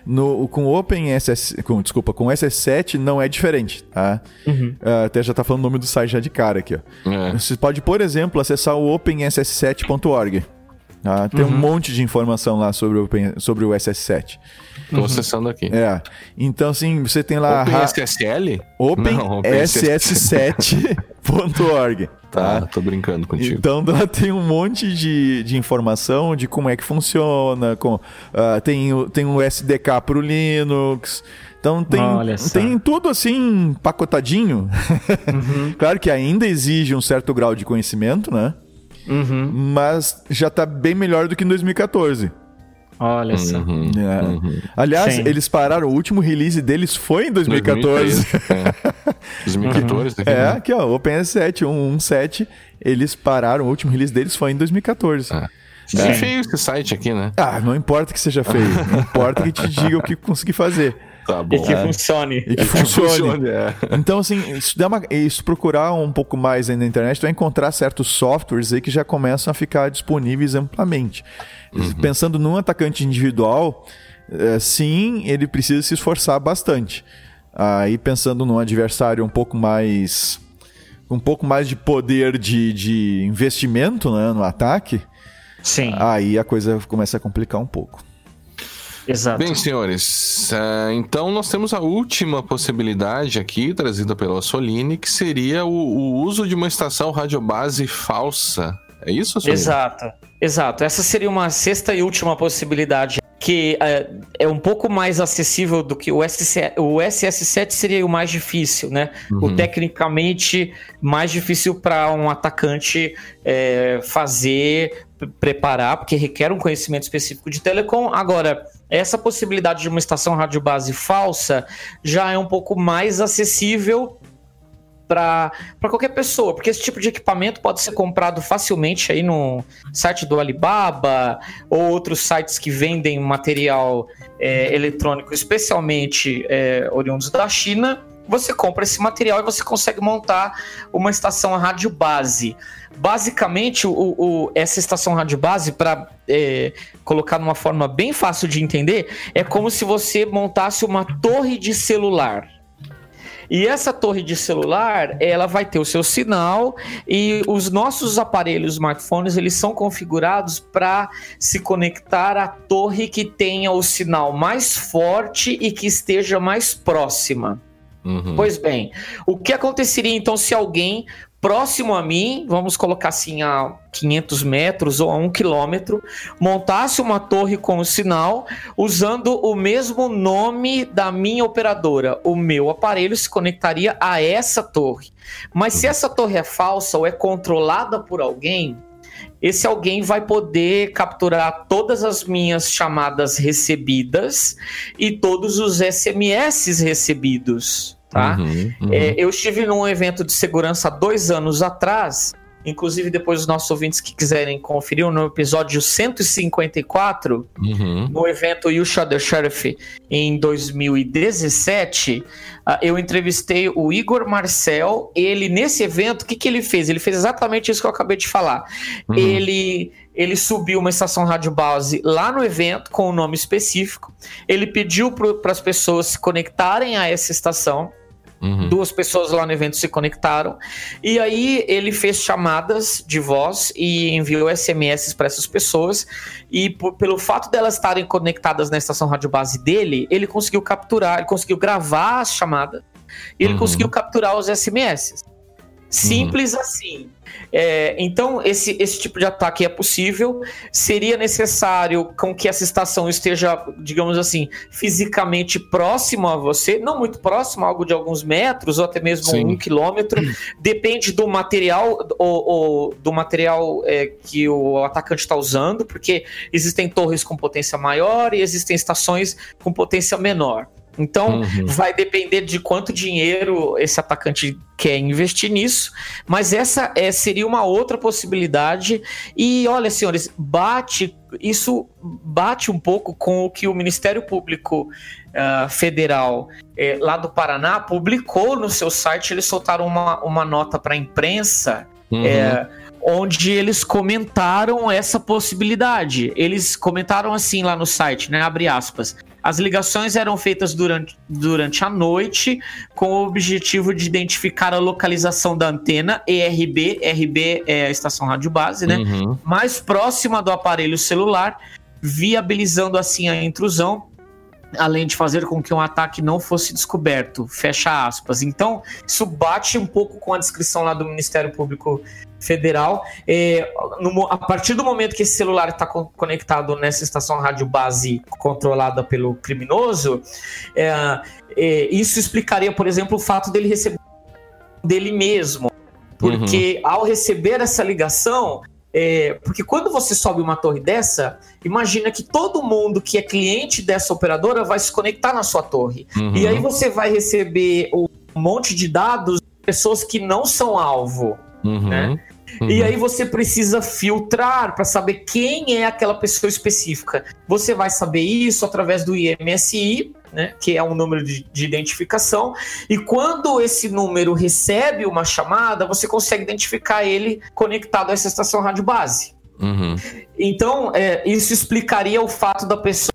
No, com o OpenSS, com, desculpa, com o SS7 não é diferente, tá? Uhum. Uh, até já tá falando o nome do site já de cara aqui, ó. É. Você pode, por exemplo, acessar o openss7.org. Tá? Tem uhum. um monte de informação lá sobre o, Open, sobre o SS7. Estou uhum. acessando aqui. É. Então, assim, você tem lá. OpenSSL? OpenSS7.org. Tá, tá, tô brincando contigo. Então lá tem um monte de, de informação de como é que funciona. Com, uh, tem, tem um SDK para o Linux. Então tem, tem tudo assim pacotadinho. Uhum. claro que ainda exige um certo grau de conhecimento, né? Uhum. Mas já está bem melhor do que em 2014. Olha só. Uhum, é. uhum. Aliás, Sim. eles pararam, o último release deles foi em 2014. 2013, é. 2014, uhum. É, aqui ó, o OpenS7, 117, eles pararam, o último release deles foi em 2014. Ah. É feio esse site aqui, né? Ah, não importa que seja feio. não importa que te diga o que consegui fazer. Tá bom. E que é. funcione. E que funcione. funcione é. Então, assim, se, der uma, se procurar um pouco mais aí na internet, tu vai encontrar certos softwares aí que já começam a ficar disponíveis amplamente. Uhum. Pensando num atacante individual, é, sim, ele precisa se esforçar bastante. Aí pensando num adversário um pouco mais. um pouco mais de poder de, de investimento né, no ataque. Sim. Aí a coisa começa a complicar um pouco. Exato. Bem, senhores, uh, então nós temos a última possibilidade aqui, trazida pela Soline, que seria o, o uso de uma estação radiobase falsa. É isso, Soline? Exato, exato. Essa seria uma sexta e última possibilidade que é, é, um pouco mais acessível do que o, SC, o SS7 seria o mais difícil, né? Uhum. O tecnicamente mais difícil para um atacante é, fazer, preparar, porque requer um conhecimento específico de telecom. Agora, essa possibilidade de uma estação rádio base falsa já é um pouco mais acessível para qualquer pessoa, porque esse tipo de equipamento pode ser comprado facilmente aí no site do Alibaba ou outros sites que vendem material é, eletrônico, especialmente é, oriundos da China. Você compra esse material e você consegue montar uma estação rádio base. Basicamente, o, o essa estação rádio base, para é, colocar numa forma bem fácil de entender, é como se você montasse uma torre de celular. E essa torre de celular, ela vai ter o seu sinal e os nossos aparelhos smartphones, eles são configurados para se conectar à torre que tenha o sinal mais forte e que esteja mais próxima. Uhum. Pois bem, o que aconteceria então se alguém próximo a mim, vamos colocar assim a 500 metros ou a 1 quilômetro, montasse uma torre com o sinal usando o mesmo nome da minha operadora. O meu aparelho se conectaria a essa torre. Mas se essa torre é falsa ou é controlada por alguém, esse alguém vai poder capturar todas as minhas chamadas recebidas e todos os SMS recebidos tá? Uhum, uhum. É, eu estive num evento de segurança dois anos atrás inclusive depois os nossos ouvintes que quiserem conferir no episódio 154, uhum. no evento You Shot the Sheriff em 2017, uh, eu entrevistei o Igor Marcel. Ele, nesse evento, o que, que ele fez? Ele fez exatamente isso que eu acabei de falar. Uhum. Ele ele subiu uma estação rádio base lá no evento com o um nome específico. Ele pediu para as pessoas se conectarem a essa estação. Uhum. Duas pessoas lá no evento se conectaram. E aí ele fez chamadas de voz e enviou SMS para essas pessoas. E por, pelo fato delas estarem conectadas na estação rádio base dele, ele conseguiu capturar, ele conseguiu gravar as chamadas. E ele uhum. conseguiu capturar os SMS. Simples uhum. assim. É, então, esse, esse tipo de ataque é possível. Seria necessário com que essa estação esteja, digamos assim, fisicamente próximo a você, não muito próximo, algo de alguns metros ou até mesmo Sim. um quilômetro. Depende do material, ou, ou do material é, que o atacante está usando, porque existem torres com potência maior e existem estações com potência menor. Então, uhum. vai depender de quanto dinheiro esse atacante quer investir nisso, mas essa é, seria uma outra possibilidade. E olha, senhores, bate isso bate um pouco com o que o Ministério Público uh, Federal eh, lá do Paraná publicou no seu site. Eles soltaram uma, uma nota para a imprensa. Uhum. Eh, onde eles comentaram essa possibilidade. Eles comentaram assim lá no site, né? Abre aspas. As ligações eram feitas durante, durante a noite com o objetivo de identificar a localização da antena ERB, RB é a estação rádio base, né? Uhum. Mais próxima do aparelho celular, viabilizando assim a intrusão além de fazer com que um ataque não fosse descoberto. Fecha aspas. Então, isso bate um pouco com a descrição lá do Ministério Público Federal. É, no, a partir do momento que esse celular está co conectado nessa estação rádio base controlada pelo criminoso, é, é, isso explicaria, por exemplo, o fato dele receber dele mesmo. Porque uhum. ao receber essa ligação, é, porque quando você sobe uma torre dessa, imagina que todo mundo que é cliente dessa operadora vai se conectar na sua torre. Uhum. E aí você vai receber um monte de dados de pessoas que não são alvo. Uhum. Né? Uhum. E aí você precisa filtrar para saber quem é aquela pessoa específica. Você vai saber isso através do IMSI, né, que é um número de, de, identificação, e quando esse número recebe uma chamada, você consegue identificar ele conectado a essa estação rádio base. Uhum. Então, é, isso explicaria o fato da pessoa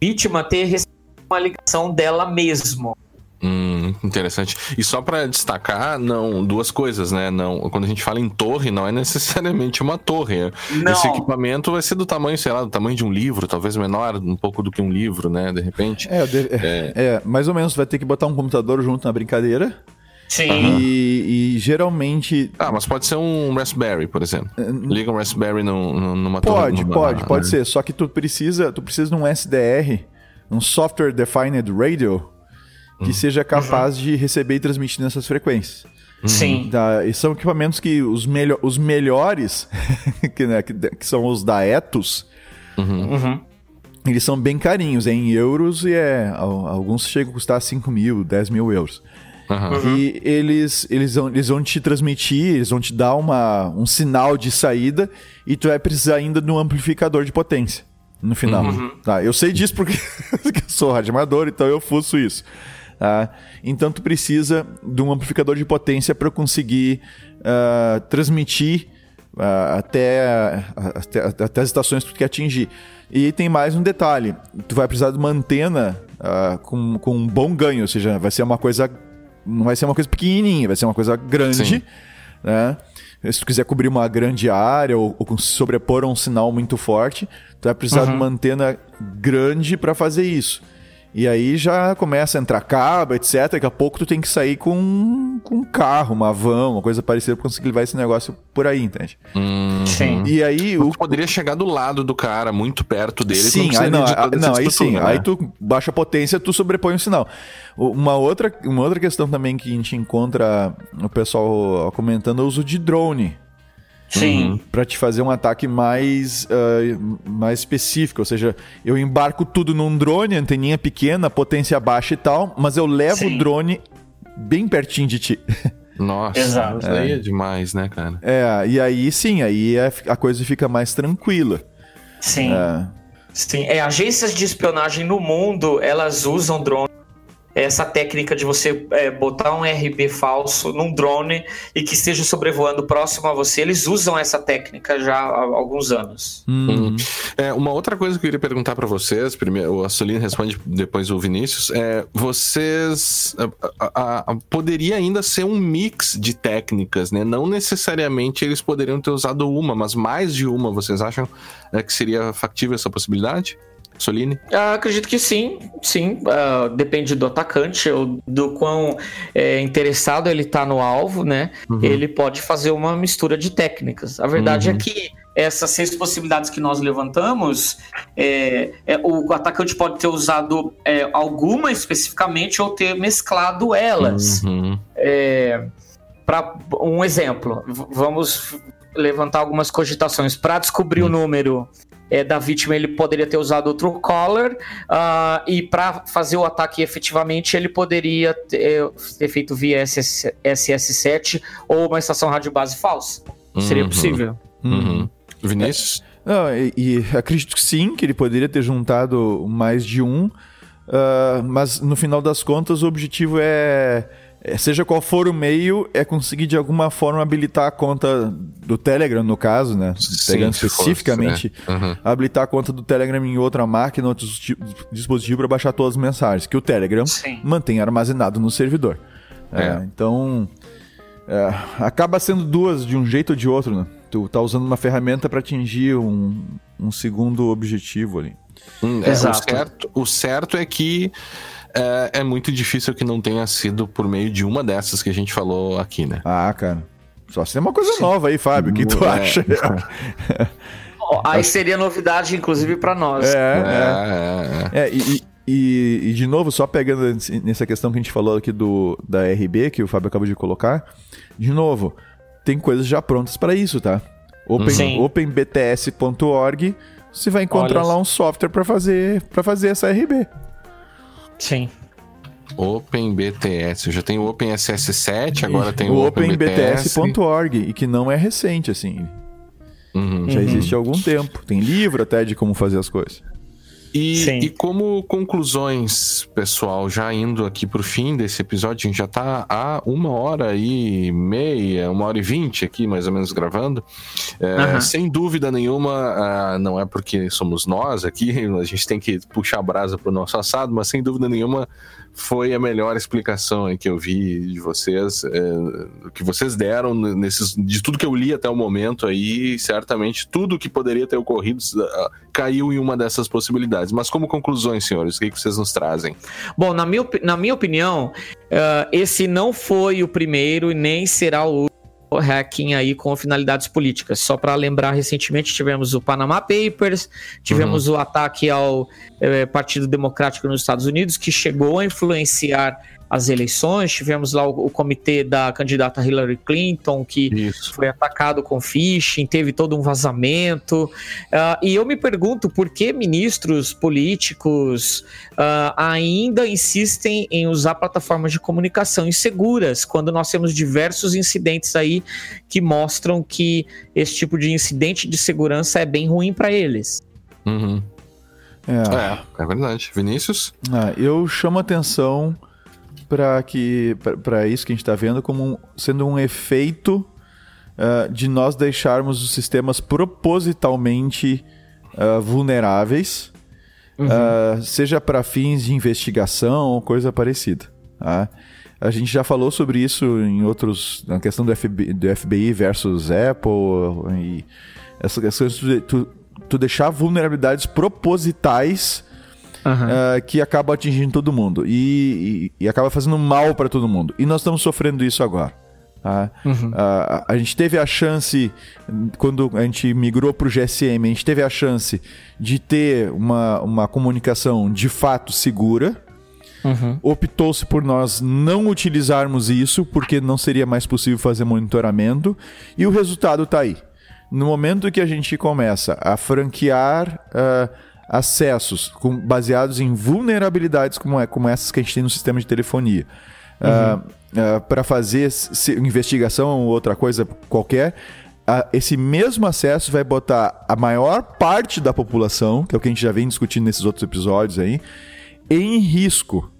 vítima ter recebido uma ligação dela mesmo. Hum, interessante. E só para destacar, não, duas coisas, né? Não, quando a gente fala em torre, não é necessariamente uma torre. Não. Esse equipamento vai ser do tamanho, sei lá, do tamanho de um livro, talvez menor um pouco do que um livro, né? De repente. É, de, é. é mais ou menos. Vai ter que botar um computador junto na brincadeira. Sim. E, e, geralmente. Ah, mas pode ser um Raspberry, por exemplo. É, Liga um Raspberry no, numa torre. Pode, pode, pode né? ser. Só que tu precisa, tu precisa de um SDR, um Software Defined Radio que uhum. seja capaz uhum. de receber e transmitir nessas frequências. Uhum. Sim. Tá, e são equipamentos que os, melho os melhores, que, né, que, que, são os da Etos, uhum. Uhum. eles são bem carinhos, é em euros e é, alguns chegam a custar 5 mil, 10 mil euros. Uhum. E eles, eles, vão, eles vão te transmitir, eles vão te dar uma, um sinal de saída e tu vai precisar ainda de um amplificador de potência no final. Uhum. Tá, eu sei disso porque eu sou radioamador, então eu fuço isso. Tá? Então tu precisa de um amplificador de potência para conseguir uh, transmitir uh, até, até, até, as estações que tu quer atingir. E tem mais um detalhe: tu vai precisar de uma antena uh, com, com um bom ganho, ou seja, vai ser uma coisa. Não vai ser uma coisa pequenininha, vai ser uma coisa grande. Né? Se tu quiser cobrir uma grande área ou, ou sobrepor um sinal muito forte, tu vai precisar uhum. de uma antena grande para fazer isso. E aí já começa a entrar cabo, etc. Daqui a pouco tu tem que sair com, com um carro, uma van, uma coisa parecida pra conseguir levar esse negócio por aí, entende? Uhum. Sim. E aí. O... Tu poderia chegar do lado do cara, muito perto dele. Sim, aí não, não aí sim. Né? Aí tu baixa a potência, tu sobrepõe o sinal. Uma outra, uma outra questão também que a gente encontra o pessoal comentando é o uso de drone. Sim. Uhum. Para te fazer um ataque mais, uh, mais específico. Ou seja, eu embarco tudo num drone, anteninha pequena, potência baixa e tal, mas eu levo Sim. o drone bem pertinho de ti. Nossa, Exato. isso aí é. é demais, né, cara? É, e aí sim, aí é, a coisa fica mais tranquila. Sim. É. Sim, é, agências de espionagem no mundo, elas usam drones essa técnica de você é, botar um RB falso num drone e que esteja sobrevoando próximo a você, eles usam essa técnica já há alguns anos. Hum. É, uma outra coisa que eu queria perguntar para vocês, primeiro, o Assolino responde depois o Vinícius, é, vocês a, a, a, poderia ainda ser um mix de técnicas, né? Não necessariamente eles poderiam ter usado uma, mas mais de uma, vocês acham é, que seria factível essa possibilidade? Soline? Ah, acredito que sim, sim. Uh, depende do atacante, ou do quão é, interessado ele está no alvo, né? Uhum. Ele pode fazer uma mistura de técnicas. A verdade é uhum. é que essas seis possibilidades que nós levantamos, é, é, o atacante pode ter usado é, alguma especificamente ou ter mesclado elas. Uhum. É, Para um exemplo, vamos levantar algumas cogitações. Para descobrir o uhum. número é, da vítima, ele poderia ter usado outro collar, uh, e para fazer o ataque efetivamente, ele poderia ter, ter feito via SS, SS7 ou uma estação rádio base falsa. Uhum. Seria possível. Uhum. Vinícius? É, não, e, e, acredito que sim, que ele poderia ter juntado mais de um, uh, mas no final das contas o objetivo é, seja qual for o meio, é conseguir de alguma forma habilitar a conta do Telegram, no caso, né? Sim, Pegando especificamente, fosse, é. uhum. habilitar a conta do Telegram em outra máquina, outro dispositivo para baixar todas as mensagens, que o Telegram Sim. mantém armazenado no servidor. É. É, então, é, acaba sendo duas de um jeito ou de outro, né? Tu tá usando uma ferramenta para atingir um, um segundo objetivo ali. Hum, é, Exato. O certo, o certo é que é, é muito difícil que não tenha sido por meio de uma dessas que a gente falou aqui, né? Ah, cara. Só se tem uma coisa Sim. nova aí, Fábio. O que tu é. acha? aí seria novidade, inclusive, para nós. É, é. é, é. e, e, e, de novo, só pegando nessa questão que a gente falou aqui do, da RB, que o Fábio acabou de colocar, de novo, tem coisas já prontas para isso, tá? Open, openbts.org, você vai encontrar Olha lá um software para fazer, fazer essa RB. Sim. OpenBTS, eu já tenho o OpenSS7, agora tem o, o OpenBTS.org, e que não é recente, assim. Uhum. Já existe há algum tempo. Tem livro até de como fazer as coisas. E, e, como conclusões, pessoal, já indo aqui pro fim desse episódio, a gente já tá há uma hora e meia, uma hora e vinte aqui, mais ou menos, gravando. É, uhum. Sem dúvida nenhuma, uh, não é porque somos nós aqui, a gente tem que puxar a brasa pro nosso assado, mas sem dúvida nenhuma, foi a melhor explicação que eu vi de vocês, é, que vocês deram nesses, de tudo que eu li até o momento aí, certamente tudo que poderia ter ocorrido uh, caiu em uma dessas possibilidades. Mas como conclusões, senhores, o que, que vocês nos trazem? Bom, na minha, na minha opinião, uh, esse não foi o primeiro e nem será o hacking aí com finalidades políticas. Só para lembrar, recentemente tivemos o Panama Papers, tivemos uhum. o ataque ao é, Partido Democrático nos Estados Unidos, que chegou a influenciar as eleições. Tivemos lá o, o, comitê da candidata Hillary Clinton, que Isso. foi atacado com phishing, teve todo um vazamento. Uh, e eu me pergunto por que ministros políticos uh, ainda insistem em usar plataformas de comunicação inseguras, quando nós temos diversos incidentes aí que mostram que esse tipo de incidente de segurança é bem ruim para eles. Uhum. É. é, é verdade. Vinícius? Ah, eu chamo atenção para que para isso que a gente está vendo como um, sendo um efeito uh, de nós deixarmos os sistemas propositalmente uh, vulneráveis, uhum. uh, seja para fins de investigação ou coisa parecida. Tá? A gente já falou sobre isso em outros. na questão do FBI, do FBI versus Apple e essa questão de tu, tu deixar vulnerabilidades propositais uhum. uh, que acaba atingindo todo mundo e, e, e acaba fazendo mal para todo mundo. E nós estamos sofrendo isso agora. Tá? Uhum. Uh, a gente teve a chance, quando a gente migrou para o GSM, a gente teve a chance de ter uma, uma comunicação de fato segura. Uhum. Optou-se por nós não utilizarmos isso, porque não seria mais possível fazer monitoramento, e o resultado está aí. No momento que a gente começa a franquear. Uh, acessos com, baseados em vulnerabilidades como, é, como essas que a gente tem no sistema de telefonia. Uhum. Uh, uh, para fazer investigação ou outra coisa qualquer, uh, esse mesmo acesso vai botar a maior parte da população, que é o que a gente já vem discutindo nesses outros episódios aí, em risco.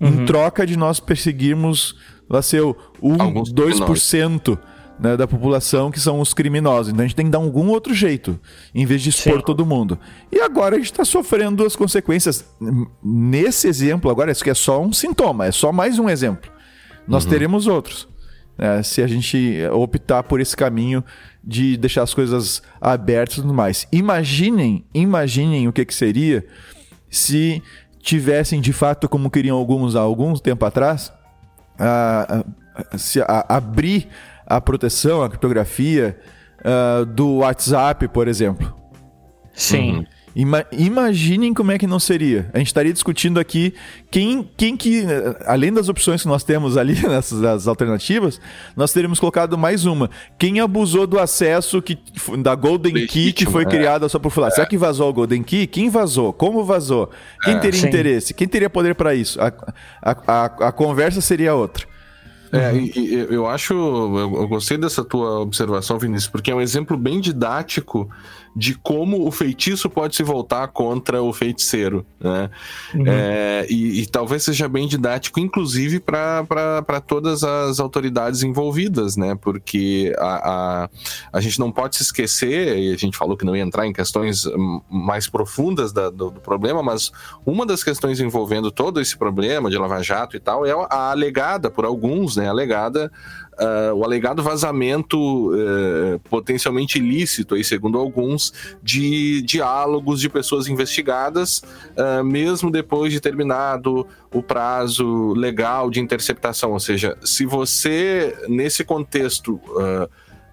Uhum. Em troca de nós perseguirmos, lá seu, 1, 2% né, da população que são os criminosos. Então a gente tem que dar algum outro jeito, em vez de expor Sim. todo mundo. E agora a gente está sofrendo as consequências. Nesse exemplo, agora, isso aqui é só um sintoma, é só mais um exemplo. Nós uhum. teremos outros. Né, se a gente optar por esse caminho de deixar as coisas abertas e tudo mais. Imaginem, imaginem o que, que seria se tivessem de fato, como queriam alguns há algum tempo atrás, a, a, a, abrir a proteção, a criptografia uh, do WhatsApp, por exemplo. Sim. Uhum. Ima imaginem como é que não seria. A gente estaria discutindo aqui quem, quem que, além das opções que nós temos ali nessas alternativas, nós teríamos colocado mais uma. Quem abusou do acesso que, da Golden Legítimo, Key que foi é. criada só por falar. É. Será que vazou o Golden Key? Quem vazou? Como vazou? Quem é, teria sim. interesse? Quem teria poder para isso? A, a, a, a conversa seria outra. É, uhum. e, eu acho, eu, gostei dessa tua observação, Vinícius, porque é um exemplo bem didático de como o feitiço pode se voltar contra o feiticeiro, né? Uhum. É, e, e, talvez seja bem didático, inclusive para todas as autoridades envolvidas, né? Porque a, a, a, gente não pode se esquecer, e a gente falou que não ia entrar em questões mais profundas da, do, do, problema, mas uma das questões envolvendo todo esse problema de Lava Jato e tal é a alegada, por alguns, né? Alegada uh, o alegado vazamento uh, potencialmente ilícito, aí, segundo alguns, de diálogos de pessoas investigadas, uh, mesmo depois de terminado o prazo legal de interceptação. Ou seja, se você, nesse contexto,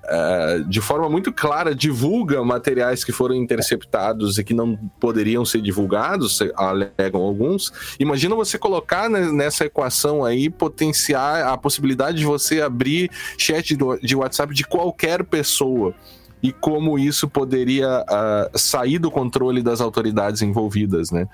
uh, de forma muito clara, divulga materiais que foram interceptados e que não poderiam ser divulgados, alegam alguns. Imagina você colocar nessa equação aí, potenciar a possibilidade de você abrir chat de WhatsApp de qualquer pessoa e como isso poderia uh, sair do controle das autoridades envolvidas, né?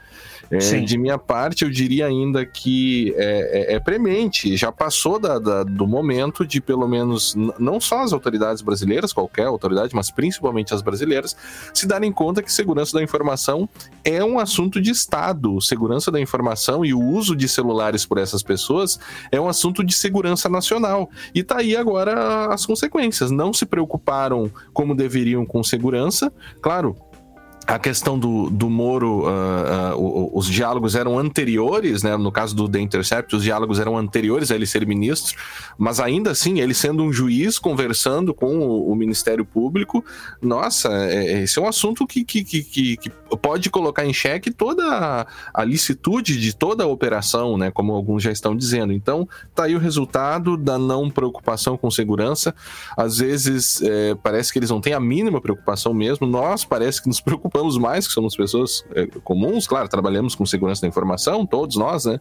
É, de minha parte, eu diria ainda que é, é, é premente, já passou da, da, do momento de, pelo menos, não só as autoridades brasileiras, qualquer autoridade, mas principalmente as brasileiras, se darem conta que segurança da informação é um assunto de Estado. Segurança da informação e o uso de celulares por essas pessoas é um assunto de segurança nacional. E tá aí agora as consequências. Não se preocuparam como deveriam com segurança. Claro, a questão do, do Moro, uh, uh, os diálogos eram anteriores, né? No caso do The Intercept, os diálogos eram anteriores a ele ser ministro, mas ainda assim, ele sendo um juiz conversando com o, o Ministério Público, nossa, é, é esse é um assunto que, que, que, que, pode colocar em xeque toda a, a, licitude de toda a operação, né? Como alguns já estão dizendo. Então, tá aí o resultado da não preocupação com segurança. Às vezes, é, parece que eles não têm a mínima preocupação mesmo, nós parece que nos preocupamos preocupamos mais, que somos pessoas é, comuns, claro, trabalhamos com segurança da informação, todos nós, né?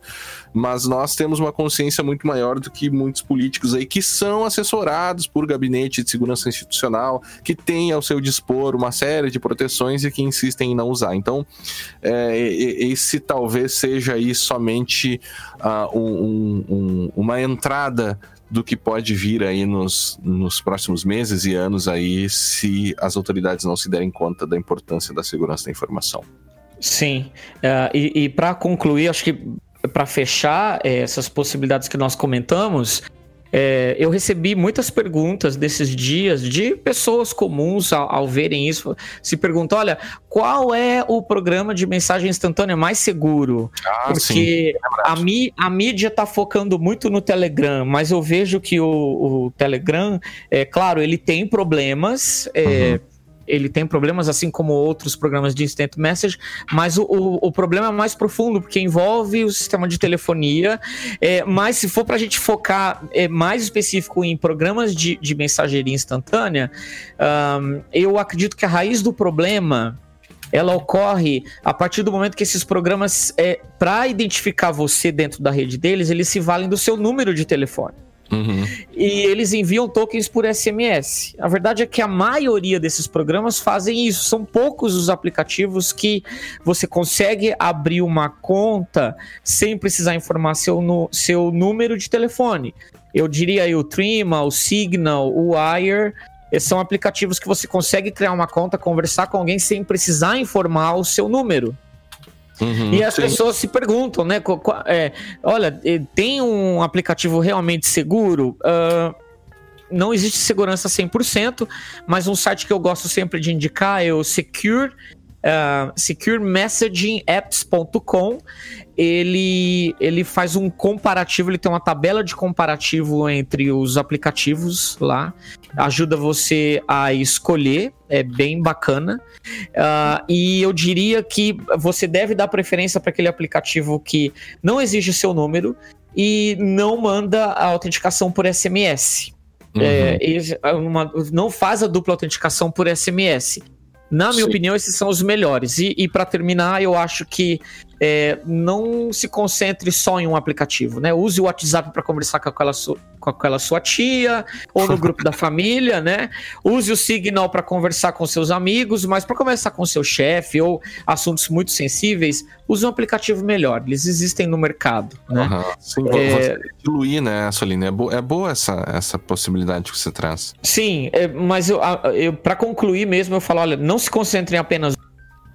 Mas nós temos uma consciência muito maior do que muitos políticos aí que são assessorados por gabinete de segurança institucional, que têm ao seu dispor uma série de proteções e que insistem em não usar. Então, é, esse talvez seja aí somente uh, um, um, uma entrada do que pode vir aí nos, nos próximos meses e anos aí se as autoridades não se derem conta da importância da segurança da informação. Sim, uh, e, e para concluir, acho que para fechar é, essas possibilidades que nós comentamos, é, eu recebi muitas perguntas desses dias de pessoas comuns ao, ao, verem isso. Se perguntam: olha, qual é o programa de mensagem instantânea mais seguro? Ah, Porque sim, é a, mí, a mídia está focando muito no Telegram, mas eu vejo que o, o Telegram, é claro, ele tem problemas. É, uhum ele tem problemas, assim como outros programas de instant message, mas o, o, o problema é mais profundo, porque envolve o sistema de telefonia. É, mas se for para a gente focar é, mais específico em programas de, de mensageria instantânea, um, eu acredito que a raiz do problema ela ocorre a partir do momento que esses programas, é, para identificar você dentro da rede deles, eles se valem do seu número de telefone. Uhum. E eles enviam tokens por SMS. A verdade é que a maioria desses programas fazem isso. São poucos os aplicativos que você consegue abrir uma conta sem precisar informar seu, no, seu número de telefone. Eu diria aí o Trima, o Signal, o Wire. São aplicativos que você consegue criar uma conta, conversar com alguém sem precisar informar o seu número. Uhum, e as sim. pessoas se perguntam, né? É, olha, tem um aplicativo realmente seguro? Uh, não existe segurança 100%, mas um site que eu gosto sempre de indicar é o Secure, uh, securemessagingapps.com ele, ele faz um comparativo, ele tem uma tabela de comparativo entre os aplicativos lá, ajuda você a escolher, é bem bacana. Uh, e eu diria que você deve dar preferência para aquele aplicativo que não exige seu número e não manda a autenticação por SMS. Uhum. É, uma, não faz a dupla autenticação por SMS. Na minha Sim. opinião, esses são os melhores. E, e para terminar, eu acho que é, não se concentre só em um aplicativo, né? Use o WhatsApp para conversar com aquela, su com aquela sua tia ou no grupo da família, né? Use o Signal para conversar com seus amigos, mas para conversar com seu chefe ou assuntos muito sensíveis, use um aplicativo melhor. Eles existem no mercado, né? Uhum. Sim, é... diluir, né, Soline? É, bo é boa essa, essa possibilidade que você traz. Sim, é, mas eu, eu para concluir mesmo, eu falo, olha, não se concentre em apenas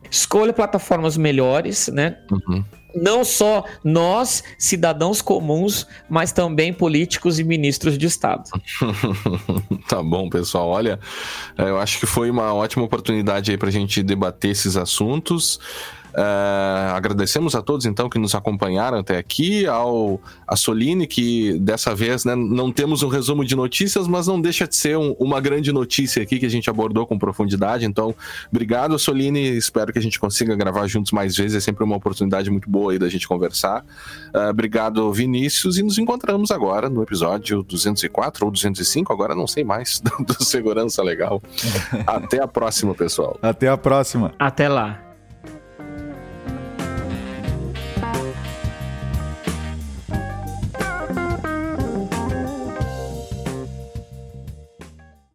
Escolha plataformas melhores, né? Uhum. Não só nós, cidadãos comuns, mas também políticos e ministros de Estado. tá bom, pessoal. Olha, eu acho que foi uma ótima oportunidade aí para a gente debater esses assuntos. Uh, agradecemos a todos então que nos acompanharam até aqui, ao a Soline, que dessa vez né, não temos um resumo de notícias, mas não deixa de ser um, uma grande notícia aqui que a gente abordou com profundidade. Então, obrigado, Soline. Espero que a gente consiga gravar juntos mais vezes. É sempre uma oportunidade muito boa aí da gente conversar. Uh, obrigado, Vinícius, e nos encontramos agora no episódio 204 ou 205, agora não sei mais, do Segurança Legal. Até a próxima, pessoal. Até a próxima. Até lá.